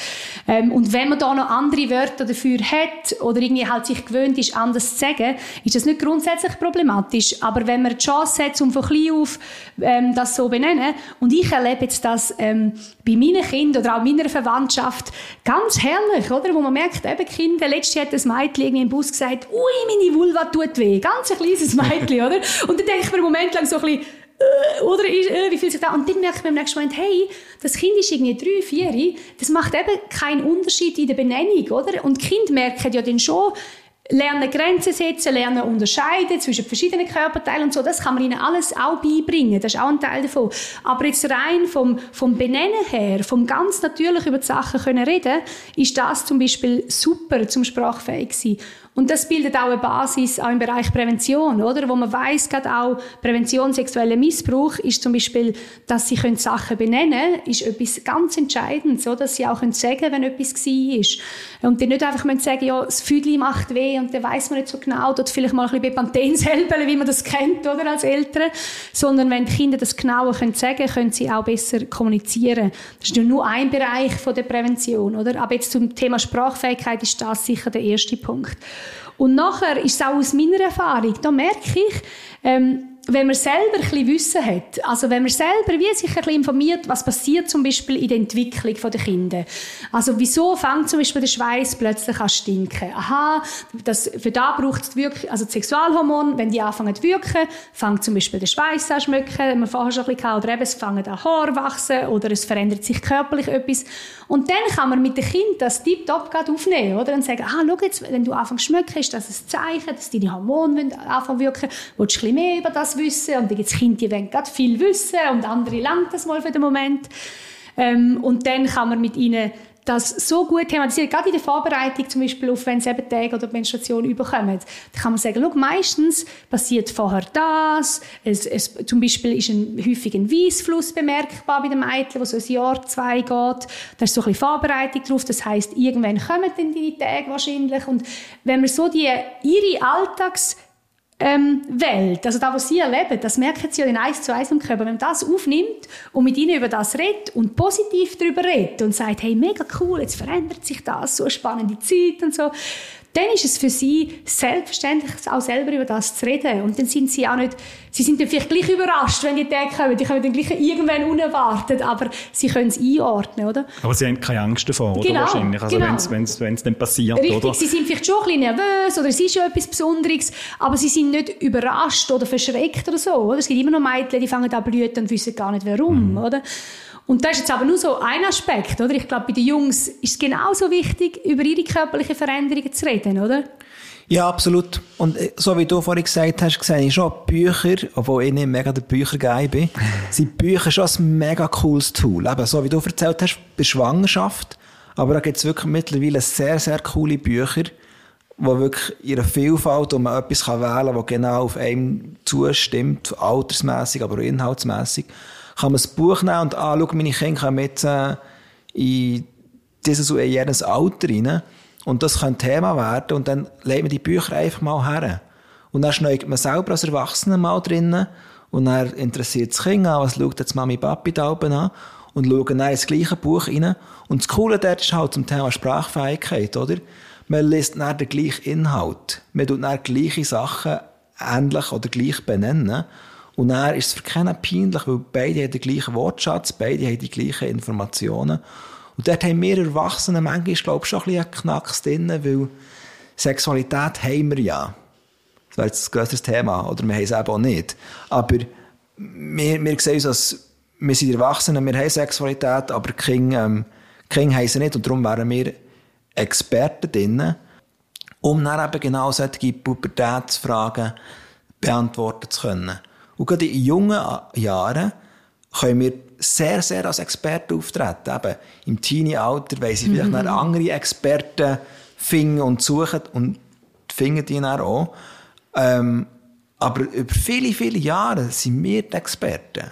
Ähm, und wenn man da noch andere Wörter dafür hat oder irgendwie halt sich gewöhnt ist, anders zu sagen, ist das nicht grundsätzlich problematisch. Aber wenn man die Chance hat, um von klein auf ähm, das so benennen, und ich erlebe jetzt das ähm, bei meinen Kindern oder auch meiner Verwandtschaft ganz herrlich, oder? Wo man merkt, eben Kinder, letztes Jahr hat ein Mädchen im Bus gesagt, ui, meine Vulva tut weh. Ganz ein kleines Mädchen, oder? Und dann denke ich mir einen Moment lang so ein bisschen, äh, oder äh, wie fühlt sich das? Und dann ich mir im nächsten Moment, hey, das Kind ist irgendwie drei, vier, das macht eben keinen Unterschied in der Benennung, oder? Und Kind merken ja dann schon, lernen Grenzen setzen, lernen unterscheiden zwischen verschiedenen Körperteilen und so, das kann man ihnen alles auch beibringen, das ist auch ein Teil davon. Aber jetzt rein vom, vom Benennen her, vom ganz natürlich über die Sachen können reden, ist das zum Beispiel super zum sprachfähig sein. Und das bildet auch eine Basis auch im Bereich Prävention, oder? Wo man weiß, gerade auch Prävention sexueller Missbrauch ist zum Beispiel, dass sie können Sachen benennen, ist etwas ganz Entscheidendes, so dass sie auch können sagen, wenn etwas war ist. Und die nicht einfach sagen, ja, das Füdli macht weh und dann weiß man nicht so genau, dort vielleicht mal ein bisschen Bepanthen selber, wie man das kennt, oder, als Eltern. Sondern wenn die Kinder das genauer können sagen, können sie auch besser kommunizieren. Das ist nur ein Bereich von der Prävention, oder? Aber jetzt zum Thema Sprachfähigkeit ist das sicher der erste Punkt. Und nachher ist es auch aus meiner Erfahrung, da merke ich, ähm, wenn man selber ein Wissen hat, also wenn man selber wie sich ein bisschen informiert, was passiert zum Beispiel in der Entwicklung der Kinder. Also wieso fängt zum Beispiel der Schweiß plötzlich an stinken? Aha, das, für da braucht es wirklich, also das Sexualhormon, wenn die anfangen zu wirken, fängt zum Beispiel der Schweiß an schmecken, man vorher schon ein bisschen oder eben es fangen an Haare wachsen oder es verändert sich körperlich etwas. Und dann kann man mit dem Kind das tiptop aufnehmen, oder? Und sagen, ah, schau jetzt, wenn du anfängst zu schmecken, ist das ein Zeichen, dass deine Hormone anfangen zu wirken, willst du ein bisschen mehr über das wissen und dann gibt es Kinder, die wollen gerade viel wissen und andere lernen das mal für den Moment. Ähm, und dann kann man mit ihnen das so gut thematisieren, gerade in der Vorbereitung zum Beispiel auf, wenn es eben Tage oder Menstruation überkommen, da kann man sagen, schau, meistens passiert vorher das, es, es, zum Beispiel ist ein, häufig ein Weissfluss bemerkbar bei den Mädchen, wo so ein Jahr, zwei geht, da ist so ein bisschen Vorbereitung drauf, das heißt irgendwann kommen dann die Tage wahrscheinlich. Und wenn man so die, ihre Alltags ähm, Welt, also da, was sie erleben, das merken sie ja in eins zu eins im Körper. Wenn man das aufnimmt und mit ihnen über das redet und positiv darüber redet und sagt, hey, mega cool, jetzt verändert sich das, so eine spannende Zeit und so, dann ist es für sie selbstverständlich, auch selber über das zu reden. Und dann sind sie auch nicht, sie sind dann vielleicht gleich überrascht, wenn die Tage kommen. Die kommen dann gleich irgendwann unerwartet, aber sie können es einordnen, oder? Aber sie haben keine Angst davor, oder? Genau, Wahrscheinlich. Also genau. wenn es dann passiert, Richtig, oder? sie sind vielleicht schon ein bisschen nervös oder es ist ja etwas Besonderes, aber sie sind nicht überrascht oder verschreckt oder so, oder? Es gibt immer noch Mädchen, die fangen an blüten und wissen gar nicht warum, mhm. oder? Und das ist jetzt aber nur so ein Aspekt, oder? Ich glaube, bei den Jungs ist es genauso wichtig, über ihre körperlichen Veränderungen zu reden, oder? Ja, absolut. Und äh, so wie du vorhin gesagt hast, sehe ich schon Bücher, obwohl ich nicht mega der Büchergeil bin, sind Bücher schon ein mega cooles Tool. Eben, so wie du erzählt hast, bei Schwangerschaft. Aber da gibt es wirklich mittlerweile sehr, sehr coole Bücher, wo wirklich ihre Vielfalt und man etwas wählen kann, das genau auf einem zustimmt, altersmäßig, aber auch inhaltsmäßig kann man das Buch nehmen und anschauen, meine Kinder kommen jetzt äh, in dieses und jenes Alter rein. Und das kann Thema werden. Und dann legt man die Bücher einfach mal her. Und dann schneugt man selber als Erwachsener mal drinnen. Und dann interessiert das Kind an, was schaut jetzt Mami Papi da oben an. und schauen dann ins gleiche Buch rein. Und das Coole dort ist halt zum Thema Sprachfähigkeit, oder? Man liest dann den gleichen Inhalt. Man tut dann gleiche Sachen ähnlich oder gleich benennen. Und dann ist es für keinen peinlich, weil beide haben den gleichen Wortschatz, beide haben die gleichen Informationen. Und dort haben wir Erwachsene manchmal, glaube ich, schon ein bisschen Knacks drin, weil Sexualität haben wir ja. Das wäre jetzt ein grösseres Thema, oder wir haben es eben auch nicht. Aber wir, wir sehen uns als, wir sind Erwachsene, wir haben Sexualität, aber Kinder, ähm, Kinder haben sie nicht und darum wären wir Experten drin, um dann eben genau solche Pubertätsfragen beantworten zu können. Und gerade in jungen Jahren können wir sehr, sehr als Experten auftreten. Eben im Teenie-Alter weil sie vielleicht mhm. andere Experten finden und suchen und finden die dann auch. Ähm, aber über viele, viele Jahre sind wir die Experten.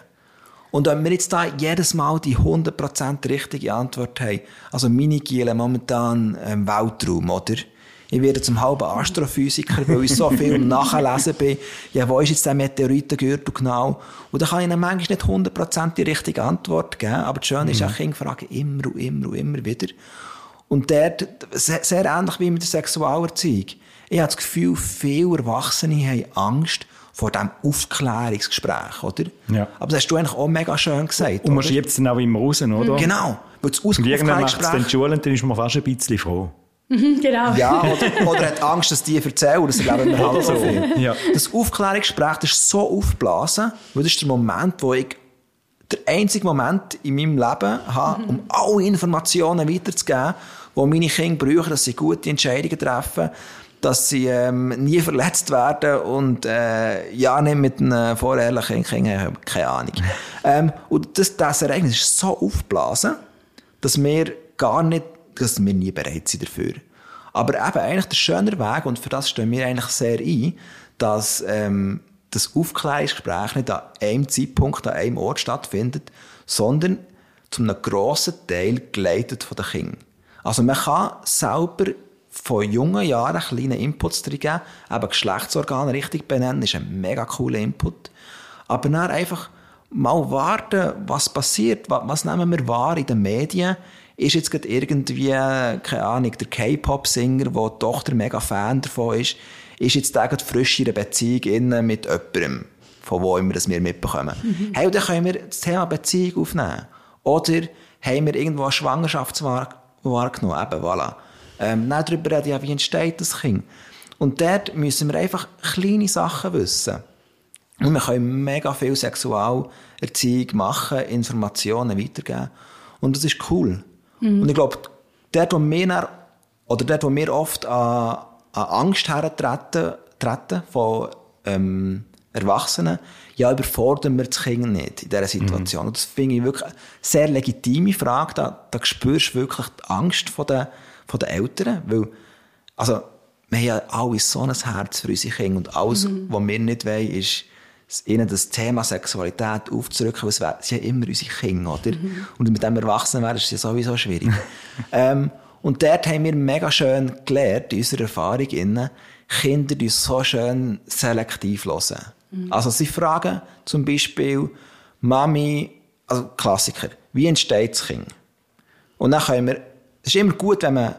Und wenn wir jetzt da jedes Mal die 100% richtige Antwort haben, also meine Giele momentan ähm, Weltraum, oder? Ich werde zum halben Astrophysiker, weil ich so viel Nachlesen bin. Ja, wo ist jetzt der Meteoritengürtel genau? Und da kann ich ihnen manchmal nicht 100% die richtige Antwort geben, aber das Schöne mhm. ist, auch Kinder fragen immer und immer und immer wieder. Und dort, sehr, ähnlich wie mit der Sexualerziehung. Ich habe das Gefühl, viele Erwachsene haben Angst vor diesem Aufklärungsgespräch, oder? Ja. Aber das hast du eigentlich auch mega schön gesagt. Und man schiebt es dann auch immer raus, oder? Genau. Weil das Und irgendwann macht es dann die Schule und dann ist man fast ein bisschen froh. Mhm, genau. Ja, oder, oder hat Angst, dass die erzählen, das erleben wir halt so viel. Ja. Das Aufklärungsgespräch das ist so aufgeblasen, weil das ist der Moment, wo ich der einzige Moment in meinem Leben habe, um alle Informationen weiterzugeben, die meine Kinder brauchen, dass sie gute Entscheidungen treffen, dass sie ähm, nie verletzt werden und äh, ja nicht mit einem vorehrlichen Kind, keine Ahnung. ähm, und das, das Ereignis ist so aufgeblasen, dass wir gar nicht dass wir nie bereit sind dafür. Aber eben eigentlich der schöne Weg, und für das stehen wir eigentlich sehr ein, dass ähm, das Aufklärungsgespräch nicht an einem Zeitpunkt, an einem Ort stattfindet, sondern zu einem grossen Teil geleitet von den Kindern. Also man kann selber von jungen Jahren kleine Inputs geben, eben Geschlechtsorgane richtig benennen, ist ein mega cooler Input. Aber dann einfach mal warten, was passiert, was, was nehmen wir wahr in den Medien, ist jetzt gerade irgendwie, keine Ahnung, der K-Pop-Singer, wo die Tochter mega Fan davon ist, ist jetzt der gerade frisch in einer Beziehung mit jemandem, von wo immer das wir mitbekommen. Mhm. Hey, und dann können wir das Thema Beziehung aufnehmen. Oder haben wir irgendwo eine Schwangerschaft wahrgenommen, eben, voilà. Ähm, dann darüber reden, ja, wie entsteht das Kind. Und dort müssen wir einfach kleine Sachen wissen. Und wir können mega viel Sexualerziehung machen, Informationen weitergeben. Und das ist cool. Mhm. Und ich glaube, dort, wo wir, oder dort, wo wir oft an, an Angst hertreten treten von ähm, Erwachsenen, ja, überfordern wir das Kind nicht in dieser Situation. Mhm. Und das finde ich wirklich eine sehr legitime Frage. Da, da spürst du wirklich die Angst von den, von den Eltern, weil, also, wir haben ja alle so ein Herz für unsere Kinder und alles, mhm. was wir nicht wollen, ist, ihnen das Thema Sexualität aufzurücken, weil es sind ja immer unsere Kinder, oder? Mhm. Und mit dem Erwachsenen wäre es ja sowieso schwierig. ähm, und dort haben wir mega schön gelernt, in unserer Erfahrung, innen, Kinder die so schön selektiv hören. Mhm. Also sie fragen zum Beispiel, Mami, also Klassiker, wie entsteht das Kind? Und dann können wir, es ist immer gut, wenn man,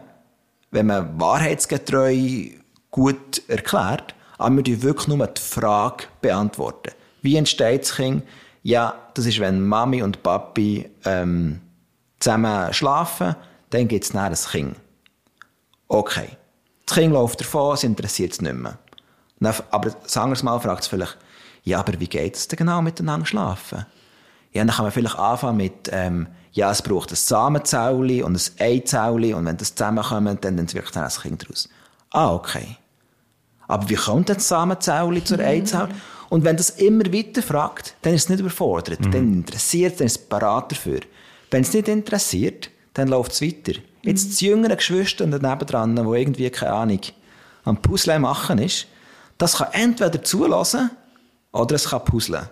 wenn man wahrheitsgetreu gut erklärt, aber wir wirklich nur die Frage beantworten. Wie entsteht das Kind? Ja, das ist, wenn Mami und Papi ähm, zusammen schlafen, dann gibt es ein Kind. Okay. Das Kind läuft davon, es interessiert es nicht mehr. Aber wir es mal, fragt es vielleicht, ja, aber wie geht es denn genau miteinander schlafen? Ja, dann kann man vielleicht anfangen mit, ähm, ja, es braucht ein Samenzellen und ein Eizellen und wenn das zusammenkommt, dann entwickelt dann ein Kind daraus. Ah, okay. Aber wie kommt das Samenzelle zur mhm. Eizelle? Und wenn das immer weiter fragt, dann ist es nicht überfordert. Mhm. Dann interessiert es, dann ist es parat dafür. Wenn es nicht interessiert, dann läuft es weiter. Mhm. Jetzt das jüngere Geschwister daneben dran, wo irgendwie, keine Ahnung, am Puzzle machen ist, das kann entweder zulassen oder es kann puzzeln.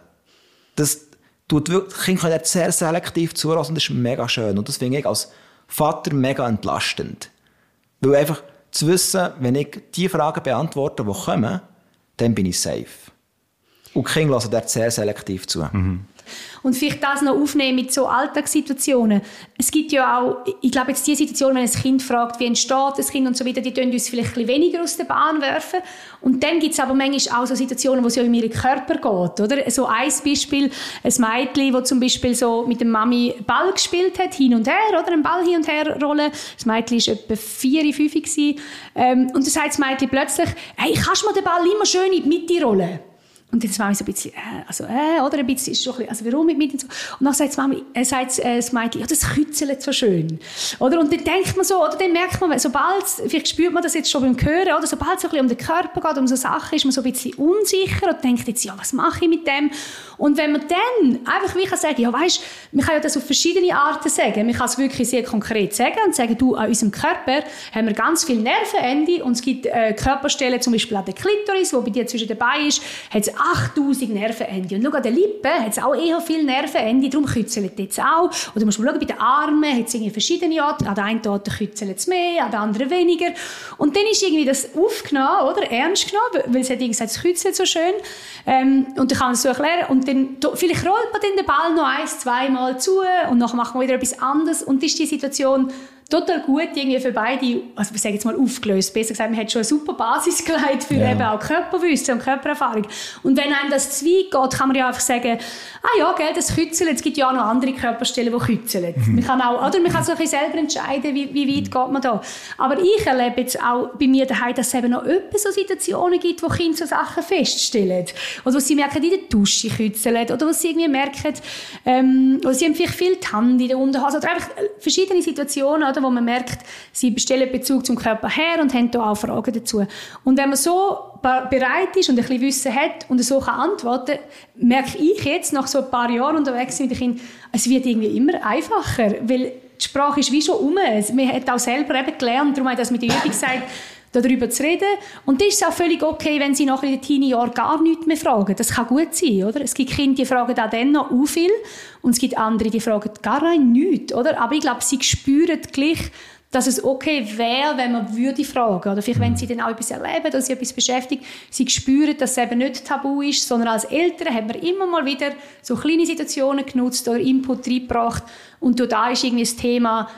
Das tut wirklich, Kinder können sehr selektiv zulassen und das ist mega schön. Und das finde ich als Vater mega entlastend. Weil einfach, zu wissen, wenn ich die Fragen beantworte, die kommen, dann bin ich safe. Und die Kinder hören dort sehr selektiv zu. Mhm. Und vielleicht das noch aufnehmen mit so Alltagssituationen. Es gibt ja auch, ich glaube jetzt die Situation, wenn ein Kind fragt, wie entsteht das Kind und so weiter, die tun uns vielleicht ein bisschen weniger aus der Bahn werfen. Und dann gibt es aber manchmal auch so Situationen, wo es ja in ihren Körper geht, oder? So ein Beispiel, ein Mädchen, das zum Beispiel so mit der Mami Ball gespielt hat, hin und her, oder? Einen Ball hin und her rollen. Das Mädchen war etwa vier, fünf ähm, und dann sagt das Mädchen plötzlich, hey, kannst du mir den Ball immer schön in die Mitte rollen? Und jetzt ich so ein bisschen, äh, also, äh, oder ein bisschen, ist schon ein bisschen, also warum mit mir so? Und dann sagt Mami, äh, äh, das Mädchen, ja, das kützelt so schön. Oder? Und dann denkt man so, oder dann merkt man, sobald, vielleicht spürt man das jetzt schon beim Hören, oder sobald es so ein bisschen um den Körper geht, um so Sachen, ist man so ein bisschen unsicher und denkt jetzt, ja, was mache ich mit dem? Und wenn man dann einfach wie kann sagen, ja, weißt, man kann ja das auf verschiedene Arten sagen. Man kann es wirklich sehr konkret sagen und sagen, du, an unserem Körper haben wir ganz viele Nervenende und es gibt äh, Körperstellen, zum Beispiel an der Klitoris, wo bei dir zwischen dabei ist, 8000 Nervenende. Und schau, an den Lippen hat es auch eher viele Nervenende, darum kützelt jetzt auch. Oder musst mal schauen, bei den Armen hat es irgendwie verschiedene Orte. An der einen Ort kützelt es mehr, an der anderen weniger. Und dann ist irgendwie das aufgenommen, oder? Ernst genommen, weil es hat gesagt, es kützelt so schön. Ähm, und dann kann man es so erklären. Und dann, vielleicht rollt man dann den Ball noch ein, zweimal zu und dann macht man wieder etwas anderes. Und das ist die Situation, total gut irgendwie für beide, also ich sage jetzt mal aufgelöst, besser gesagt, man hat schon eine super Basis gelegt für ja. eben auch Körperwissen und Körpererfahrung. Und wenn einem das zu weit geht, kann man ja einfach sagen, ah ja, gell, das Kützeln, es gibt ja auch noch andere Körperstellen, die kützeln. Mhm. Man kann auch, oder man kann so ein bisschen selber entscheiden, wie, wie weit geht man da. Aber ich erlebe jetzt auch bei mir daheim, dass es eben noch öppe so Situationen gibt, wo Kinder so Sachen feststellen. Oder wo sie merken, in der Dusche kützeln. Oder wo sie irgendwie merken, ähm, wo sie haben vielleicht viel Hand in der Unterhose. Oder einfach verschiedene Situationen, oder, wo man merkt, sie bestellen Bezug zum Körper her und haben da auch Fragen dazu. Und wenn man so bereit ist und ein bisschen Wissen hat und so kann antworten, merke ich jetzt, nach so ein paar Jahren unterwegs mit den Kindern, es wird irgendwie immer einfacher, weil die Sprache ist wie schon um. Man hat auch selber eben gelernt, darum habe ich das mit der Übung gesagt, darüber zu reden. Und das ist auch völlig okay, wenn sie nach den Teenie-Jahren gar nichts mehr fragen. Das kann gut sein, oder? Es gibt Kinder, die fragen auch dann noch u viel und es gibt andere, die fragen gar nichts, oder? Aber ich glaube, sie spüren gleich, dass es okay wäre, wenn man würde fragen. Oder vielleicht, wenn sie dann auch etwas erleben, dass sie etwas beschäftigt, sie spüren, dass es eben nicht tabu ist, sondern als Eltern haben wir immer mal wieder so kleine Situationen genutzt oder Input reingebracht und da ist irgendwie das Thema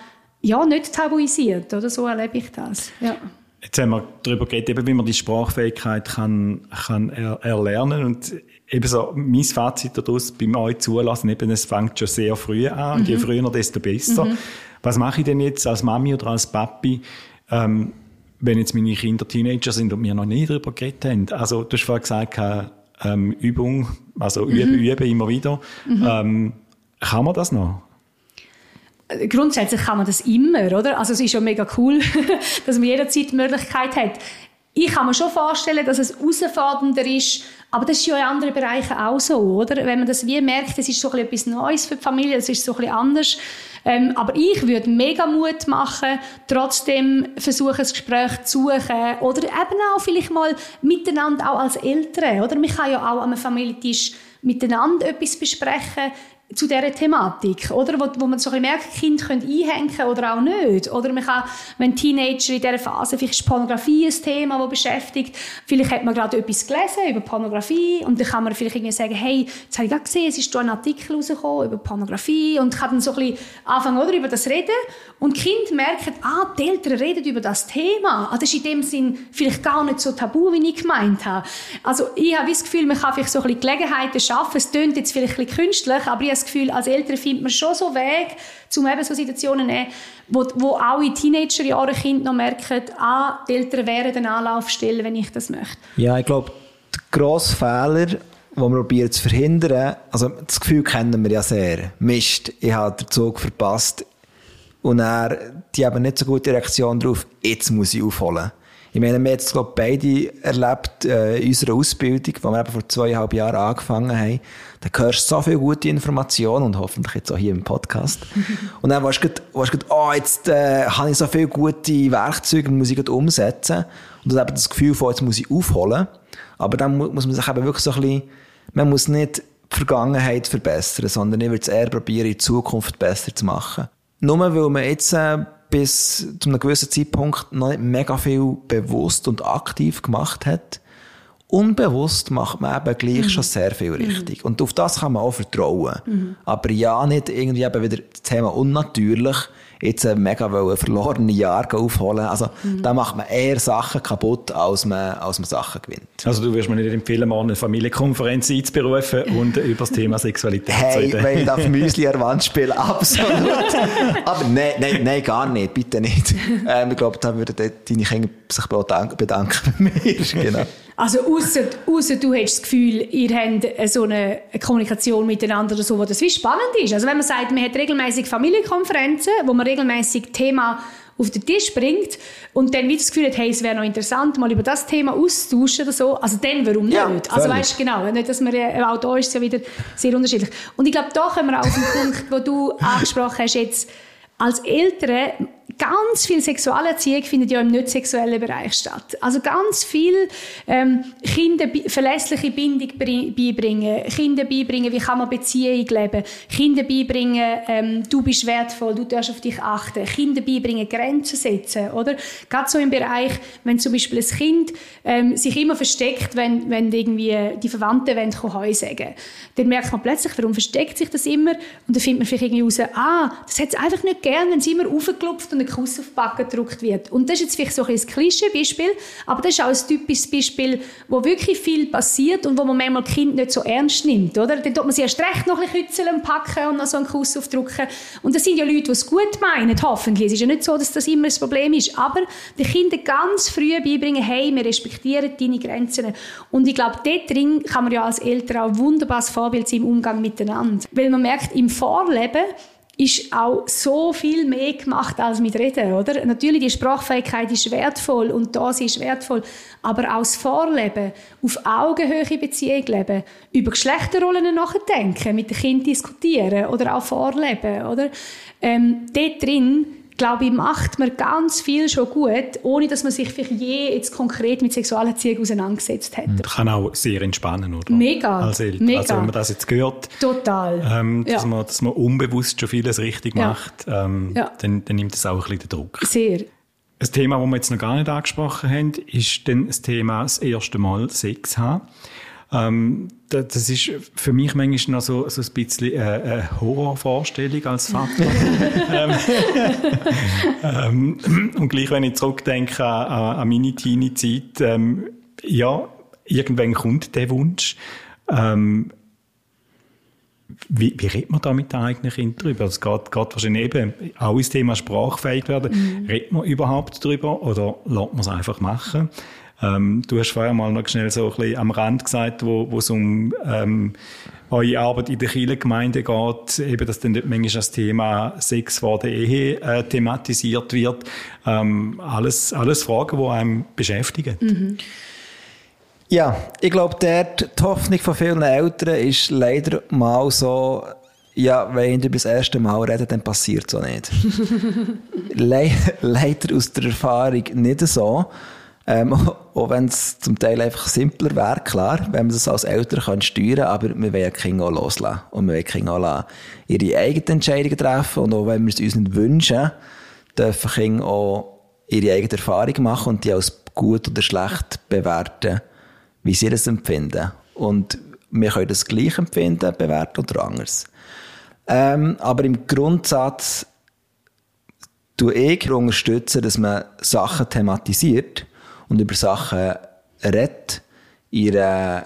ja, nicht tabuisiert, oder? So erlebe ich das, ja. Jetzt haben wir darüber geredet, wie man die Sprachfähigkeit kann, kann er, erlernen und eben so, mein Fazit daraus beim euch zulassen, eben, es fängt schon sehr früh an und je mhm. früher, desto besser. Mhm. Was mache ich denn jetzt als Mami oder als Papi, ähm, wenn jetzt meine Kinder Teenager sind und wir noch nie darüber geredet haben? Also, du hast vorhin gesagt, ähm, Übung, also mhm. üben, üben immer wieder. Mhm. Ähm, kann man das noch? Grundsätzlich kann man das immer, oder? Also es ist ja mega cool, dass man jederzeit die Möglichkeit hat. Ich kann mir schon vorstellen, dass es herausfordernder ist, aber das ist ja in anderen Bereichen auch so, oder? Wenn man das wie merkt, das ist so etwas Neues für die Familie, das ist so ein anders. Ähm, aber ich würde mega Mut machen, trotzdem versuchen, ein Gespräch zu suchen oder eben auch vielleicht mal miteinander auch als Eltern, oder? Man kann ja auch einem Familientisch miteinander etwas besprechen zu dieser Thematik, oder? Wo, wo man so ein bisschen merkt, Kinder können einhängen oder auch nicht. Oder man kann, wenn Teenager in dieser Phase, vielleicht ist Pornografie ein Thema, das beschäftigt, vielleicht hat man gerade etwas gelesen über Pornografie und dann kann man vielleicht irgendwie sagen, hey, jetzt habe ich gerade gesehen, es ist da ein Artikel rausgekommen über Pornografie und kann dann so ein bisschen anfangen, oder, über das reden und Kinder merken, ah, die Eltern reden über das Thema. Ah, das ist in dem Sinn vielleicht gar nicht so tabu, wie ich gemeint habe. Also ich habe das Gefühl, man kann vielleicht so ein bisschen Gelegenheiten schaffen, es klingt jetzt vielleicht ein bisschen künstlich, aber ich das Gefühl, als Eltern findet man schon so Weg, um eben so Situationen zu nehmen, wo, wo auch in Teenagerjahren Kinder noch merken, ah, die Eltern wären eine Anlaufstelle, wenn ich das möchte. Ja, ich glaube, der grosse Fehler, den wir probieren zu verhindern, also das Gefühl kennen wir ja sehr. Mist, ich habe den Zug verpasst. Und er, die haben nicht so gute Reaktion darauf, jetzt muss ich aufholen. Ich meine, wir haben jetzt, glaube beide erlebt äh, in unserer Ausbildung, die wir eben vor zweieinhalb Jahren angefangen haben. Da hörst du so viele gute Informationen und hoffentlich jetzt auch hier im Podcast. und dann warst du grad, oh, jetzt äh, habe ich so viele gute Werkzeuge und muss ich umsetzen. Und du hast eben das Gefühl von, jetzt muss ich aufholen. Aber dann muss man sich eben wirklich so ein bisschen, man muss nicht die Vergangenheit verbessern, sondern ich würde es eher probieren, in Zukunft besser zu machen. Nur weil man jetzt äh, bis zu einem gewissen Zeitpunkt noch nicht mega viel bewusst und aktiv gemacht hat unbewusst macht man eben gleich mhm. schon sehr viel richtig. Mhm. Und auf das kann man auch vertrauen. Mhm. Aber ja, nicht irgendwie eben wieder das Thema unnatürlich, jetzt ein mega verlorene Jahr aufholen. Also, mhm. da macht man eher Sachen kaputt, als man, als man Sachen gewinnt. Also, du wirst mir nicht empfehlen, mal eine Familienkonferenz einzuberufen und über das Thema Sexualität hey, zu reden. Hey, wenn ich auf Müsli an Wand spiele, absolut. Aber nein, nein, nein, gar nicht, bitte nicht. Ähm, ich glaube, da würden deine Kinder sich bedanken bei mir. Genau. Also außer, außer du hast das Gefühl, ihr habt so eine Kommunikation miteinander oder so, wo das wie spannend ist. Also wenn man sagt, man hat regelmäßig Familienkonferenzen, wo man regelmäßig Thema auf den Tisch bringt und dann wieder das Gefühl hat, hey, es wäre noch interessant, mal über das Thema auszutauschen oder so, also dann warum nicht? Ja, also weißt du genau, nicht, dass man, äh, auch da ist es ja wieder sehr unterschiedlich. Und ich glaube, da kommen wir auch auf den Punkt, wo du angesprochen hast jetzt, als Eltern ganz viel Sexualerziehung findet ja im nicht sexuellen Bereich statt. Also ganz viel ähm, Kinder verlässliche Bindung beibringen, Kinder beibringen, wie kann man Beziehung leben, Kinder beibringen, ähm, du bist wertvoll, du darfst auf dich achten, Kinder beibringen, Grenzen setzen, oder? Gerade so im Bereich, wenn zum Beispiel ein Kind ähm, sich immer versteckt, wenn, wenn irgendwie die Verwandten wollen, Heu sagen, dann merkt man plötzlich, warum versteckt sich das immer? Und dann findet man vielleicht irgendwie raus, ah, das hat es einfach nicht gern, wenn es immer aufgeklopft und ein Kuss auf die Backe gedruckt wird. Und das ist jetzt vielleicht so ein Klischee-Beispiel, aber das ist auch ein typisches Beispiel, wo wirklich viel passiert und wo man manchmal Kind nicht so ernst nimmt, oder? Dann tut man sie erst recht noch ein bisschen packen und noch so einen Kuss aufdrücken. Und das sind ja Leute, die es gut meinen, hoffentlich. Es ist ja nicht so, dass das immer das Problem ist, aber den Kindern ganz früh beibringen, hey, wir respektieren deine Grenzen. Und ich glaube, dort drin kann man ja als Eltern auch wunderbares Vorbild sein im Umgang miteinander. Weil man merkt, im Vorleben ist auch so viel mehr gemacht als mit Reden, oder? Natürlich, die Sprachfähigkeit ist wertvoll und das ist wertvoll, aber auch das Vorleben, auf Augenhöhe Beziehung leben, über Geschlechterrollen nachdenken, mit den Kindern diskutieren oder auch vorleben, oder? Ähm, dort drin glaube ich, macht man ganz viel schon gut, ohne dass man sich vielleicht je jetzt konkret mit Sexualerziehung auseinandergesetzt hat. Das kann auch sehr entspannen, oder? Mega. Als Eltern. Mega. Also wenn man das jetzt gehört, Total. Ähm, dass, ja. man, dass man unbewusst schon vieles richtig ja. macht, ähm, ja. Dann, dann, nimmt das auch ein bisschen den Druck. Sehr. Ein Thema, das wir jetzt noch gar nicht angesprochen haben, ist dann das Thema das erste Mal Sex haben. Ähm, das ist für mich manchmal noch so, so ein bisschen eine Horrorvorstellung als Vater. ähm, ähm, und gleich, wenn ich zurückdenke an, an meine Teenie-Zeit, ähm, ja, irgendwann kommt der Wunsch. Ähm, wie, wie redet man da mit den eigenen Kindern drüber? Es geht, geht wahrscheinlich eben auch ins Thema sprachfähig werden. Mhm. Redet man überhaupt drüber oder lässt man es einfach machen? Ähm, du hast vorher mal noch schnell so ein bisschen am Rand gesagt, wo, wo es um ähm, eure Arbeit in der Kirchengemeinde geht, eben, dass dann manchmal das Thema Sex vor der Ehe äh, thematisiert wird. Ähm, alles, alles Fragen, die einem beschäftigen. Mhm. Ja, ich glaube, die Hoffnung von vielen Eltern ist leider mal so, ja, wenn ich über das erste Mal rede, dann passiert es auch nicht. Le leider aus der Erfahrung nicht so. Ähm, auch wenn es zum Teil einfach simpler wäre, klar, wenn man das als Eltern kann steuern kann, aber wir wollen die Kinder auch loslassen. Und wir wollen Kinder auch lassen, ihre eigenen Entscheidungen treffen. Und auch wenn wir es uns nicht wünschen, dürfen Kinder auch ihre eigene Erfahrung machen und die als gut oder schlecht bewerten, wie sie das empfinden. Und wir können das gleich empfinden, bewerten oder anders. Ähm, aber im Grundsatz tue ich unterstützen, dass man Sachen thematisiert, und über Sachen redet, ihre,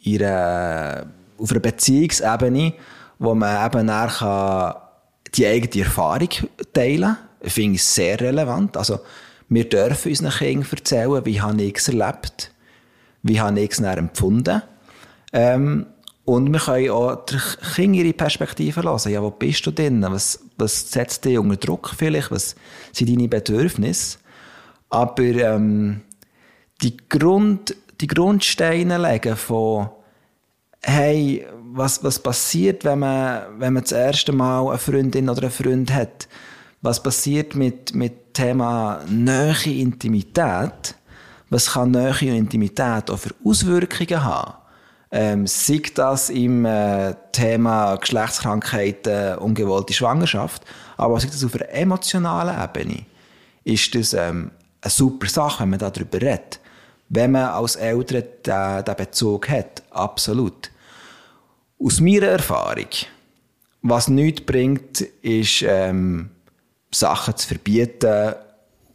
ihre, auf einer Beziehungsebene, wo man eben dann die eigene Erfahrung teilen kann. Ich finde es sehr relevant. Also, wir dürfen unseren Kindern erzählen, wie habe ich es erlebt, wie habe ich es empfunden. Ähm, und wir können auch den Kindern ihre Perspektive hören. Ja, wo bist du denn? Was, was setzt dich unter Druck vielleicht? Was sind deine Bedürfnisse? Aber ähm, die, Grund, die Grundsteine legen von hey, was, was passiert, wenn man, wenn man das erste Mal eine Freundin oder einen Freund hat? Was passiert mit, mit Thema Nähe, Intimität? Was kann Nähe und Intimität auch für Auswirkungen haben? Ähm, sei das im äh, Thema Geschlechtskrankheiten, ungewollte Schwangerschaft, aber sei das auf einer emotionalen Ebene, ist das ähm, eine super Sache, wenn man darüber redet. wenn man als Eltern den Bezug hat. Absolut. Aus meiner Erfahrung, was nichts bringt, ist, ähm, Sachen zu verbieten,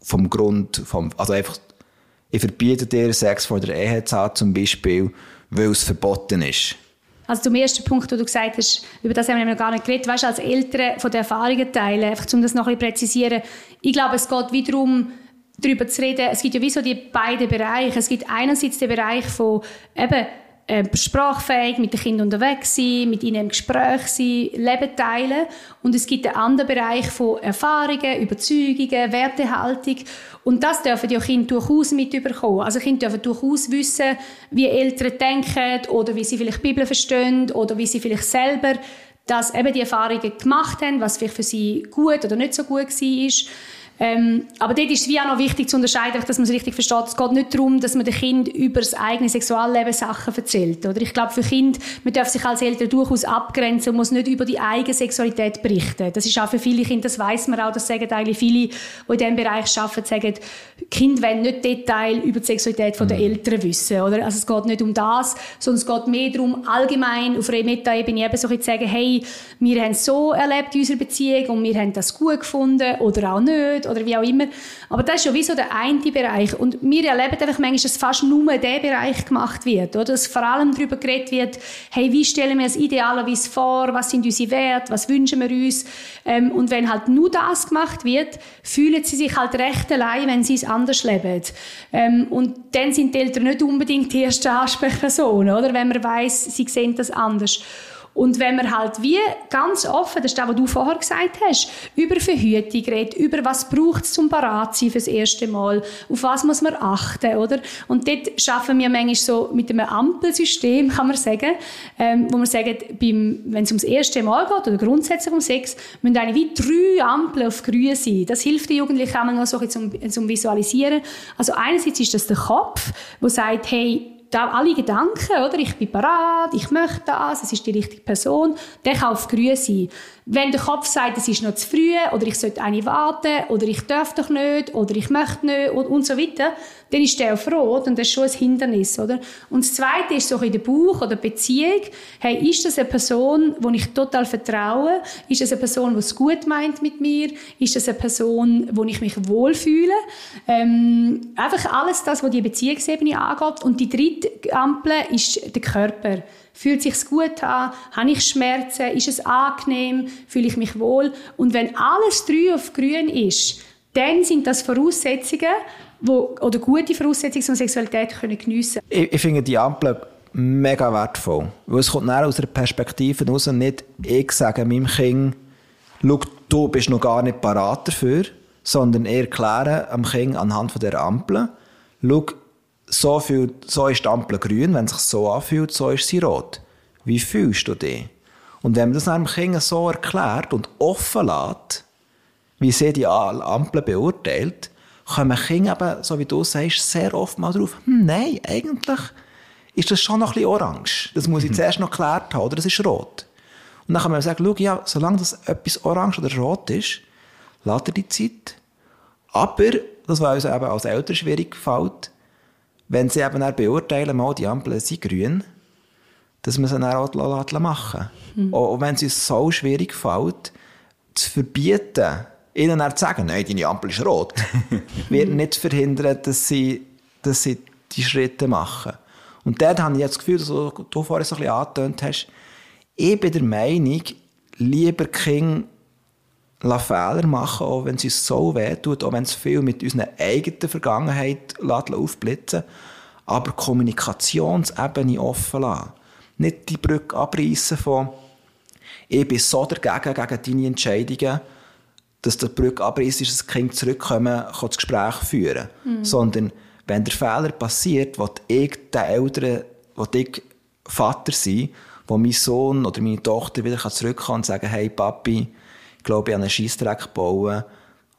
vom Grund, vom, also einfach, ich verbiete dir Sex vor der Ehe zu haben, zum Beispiel, weil es verboten ist. Also zum ersten Punkt, wo du gesagt hast, über das haben wir noch gar nicht geredet, weißt, als Eltern von den Erfahrungen teilen, einfach um das noch ein bisschen präzisieren. Ich glaube, es geht wiederum darüber zu reden, es gibt ja wie so die beiden Bereiche. Es gibt einerseits den Bereich von eben äh, sprachfähig, mit den Kindern unterwegs sein, mit ihnen im Gespräch sein, Leben teilen. Und es gibt einen anderen Bereich von Erfahrungen, Überzeugungen, Wertehaltung. Und das dürfen die Kinder durchaus mitbekommen. Also Kinder dürfen durchaus wissen, wie Eltern denken oder wie sie vielleicht Bibel verstehen oder wie sie vielleicht selber das eben die Erfahrungen gemacht haben, was vielleicht für sie gut oder nicht so gut war. Ähm, aber dort ist es wie auch noch wichtig zu unterscheiden, dass man es richtig versteht. Es geht nicht darum, dass man dem Kind über das eigene Sexualleben Sachen erzählt. Oder? Ich glaube, für Kinder, man darf sich als Eltern durchaus abgrenzen und muss nicht über die eigene Sexualität berichten. Das ist auch für viele Kinder, das weiß man auch, das sagen eigentlich viele, die in diesem Bereich arbeiten, sagen, Kinder wollen nicht Detail über die Sexualität der mhm. Eltern wissen. Oder? Also es geht nicht um das, sondern es geht mehr darum, allgemein auf einer Meta-Ebene eben so zu sagen, hey, wir haben es so erlebt in unserer Beziehung und wir haben das gut gefunden oder auch nicht oder wie auch immer. Aber das ist ja wie so der eine Bereich. Und wir erleben einfach manchmal, dass fast nur der Bereich gemacht wird. Oder? Dass vor allem darüber geredet wird, hey, wie stellen wir es idealerweise vor, was sind unsere Werte, was wünschen wir uns. Ähm, und wenn halt nur das gemacht wird, fühlen sie sich halt recht allein, wenn sie es anders leben. Ähm, und dann sind die Eltern nicht unbedingt die erste Ansprechperson, oder? Wenn man weiß, sie sehen das anders. Und wenn man halt wie ganz offen, das ist das, was du vorher gesagt hast, über Verhütung redet, über was braucht es zum parat sein fürs erste Mal, auf was muss man achten, oder? Und dort schaffen wir manchmal so mit einem Ampelsystem, kann man sagen, ähm, wo man sagt, wenn es ums erste Mal geht oder grundsätzlich um Sex, müssen eigentlich wie drei Ampeln auf grün sein. Das hilft den Jugendlichen auch noch so zum, zum Visualisieren. Also einerseits ist das der Kopf, der sagt, hey, da alle Gedanken, oder? Ich bin parat, ich möchte das, es ist die richtige Person, der kann auf grün sein. Wenn der Kopf sagt, es ist noch zu früh, oder ich sollte eine warten, oder ich darf doch nicht, oder ich möchte nicht, und, und so weiter, dann ist der auf Rot, und das ist schon ein Hindernis, oder? Und das Zweite ist so in der Buch oder Beziehung, hey, ist das eine Person, wo ich total vertraue? Ist das eine Person, die es gut meint mit mir? Ist das eine Person, wo ich mich wohlfühle? Ähm, einfach alles das, was die Beziehungsebene angeht. Und die dritte Ampel ist der Körper. Fühlt sich gut an? Habe ich Schmerzen? Ist es angenehm? Fühle ich mich wohl? Und wenn alles drei auf grün ist, dann sind das Voraussetzungen, wo, oder gute Voraussetzungen, um Sexualität können geniessen ich, ich finde die Ampel mega wertvoll. Weil es kommt aus einer Perspektive heraus, nicht ich sage meinem Kind, schau, du bist noch gar nicht parat dafür, sondern eher erklären am Kind anhand von der Ampel, schau, so, viel, so ist die Ampel grün, wenn es sich so anfühlt, so ist sie rot. Wie fühlst du dich? Und wenn man das einem Kind so erklärt und offen lässt, wie sie die Ampel beurteilt, kommen Kinder eben, so wie du sagst, sehr oft mal drauf, hm, nein, eigentlich ist das schon noch ein bisschen orange. Das muss ich mhm. zuerst noch geklärt haben, oder das ist rot. Und dann kann man sagen, schau, ja, solange das etwas orange oder rot ist, lässt er die Zeit. Aber, das was uns eben als Eltern schwierig gefällt, wenn sie eben dann beurteilen, mal die Ampeln sind grün, dass man sie dann auch machen mhm. Auch wenn es uns so schwierig fällt, zu verbieten, ihnen dann zu sagen, nein, deine Ampel ist rot, wird nicht verhindern, dass sie, dass sie die Schritte machen. Und dort habe ich jetzt das Gefühl, dass du vorhin so ein bisschen angetönt hast, ich bin der Meinung, lieber Kinder Fehler machen, auch wenn es uns so wehtut, auch wenn es viel mit unserer eigenen Vergangenheit aufblitzen aber Kommunikationsebene offen lassen. Nicht die Brücke abreißen von ich bin so dagegen, gegen deine Entscheidungen, dass die Brücke abreißt ist, dass das Kind zurückkommen kann, das Gespräch führen. Mhm. Sondern wenn der Fehler passiert, wo ich den Eltern, wo ich Vater sein, wo mein Sohn oder meine Tochter wieder zurückkommen und sagen, hey Papi, glaube ich, an einen Scheissdreck bauen.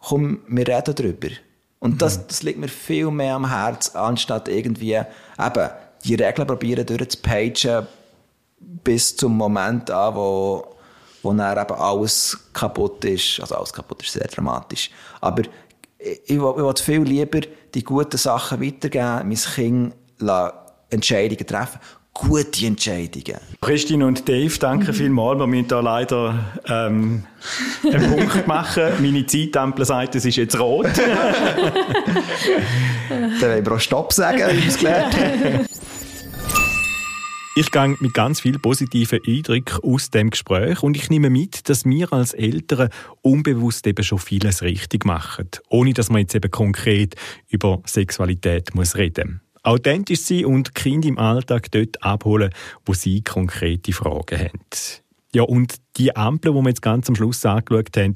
Komm, wir reden darüber. Und das, mhm. das liegt mir viel mehr am Herz, anstatt irgendwie eben die Regeln probieren durchzupagen bis zum Moment an, wo, wo dann eben alles kaputt ist. Also alles kaputt ist sehr dramatisch. Aber ich, ich, will, viel lieber die guten Sachen weitergeben, mein Kind Entscheidungen treffen gute Entscheidungen. Christine und Dave, danke mhm. vielmals. Wir müssen da leider ähm, einen Punkt machen. Meine Zeitampel sagt, es ist jetzt rot. Dann wollen wir auch Stopp sagen, wie wir es gelernt haben. Ich gehe mit ganz viel positiven Eindrücken aus dem Gespräch und ich nehme mit, dass wir als Eltern unbewusst eben schon vieles richtig machen, ohne dass man jetzt eben konkret über Sexualität muss reden. Authentisch sein und Kinder im Alltag dort abholen, wo sie konkrete Fragen haben. Ja, und die Ampel, die wir jetzt ganz am Schluss angeschaut haben,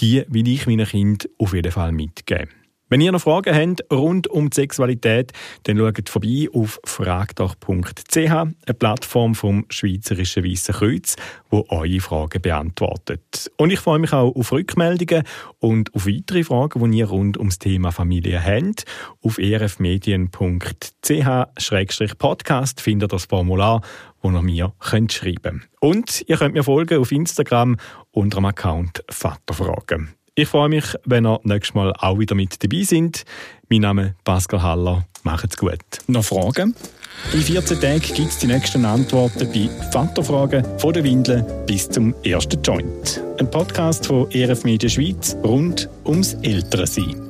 die will ich meinen Kindern auf jeden Fall mitgeben. Wenn ihr noch Fragen habt rund um die Sexualität, dann schaut vorbei auf fragdoch.ch, eine Plattform vom Schweizerischen Weissen Kreuz, wo eure Fragen beantwortet. Und ich freue mich auch auf Rückmeldungen und auf weitere Fragen, die ihr rund ums Thema Familie habt. Auf erfmedien.ch-podcast findet ihr das Formular, wo ihr mir könnt schreiben Und ihr könnt mir folgen auf Instagram unter dem Account Vaterfragen. Ich freue mich, wenn ihr nächstes Mal auch wieder mit dabei sind. Mein Name ist Pascal Haller. Macht's gut. Noch Fragen? In 14 Tagen gibt es die nächsten Antworten bei Vaterfragen von der Windel bis zum ersten Joint. Ein Podcast von ERF Media Schweiz rund ums Ältere sein.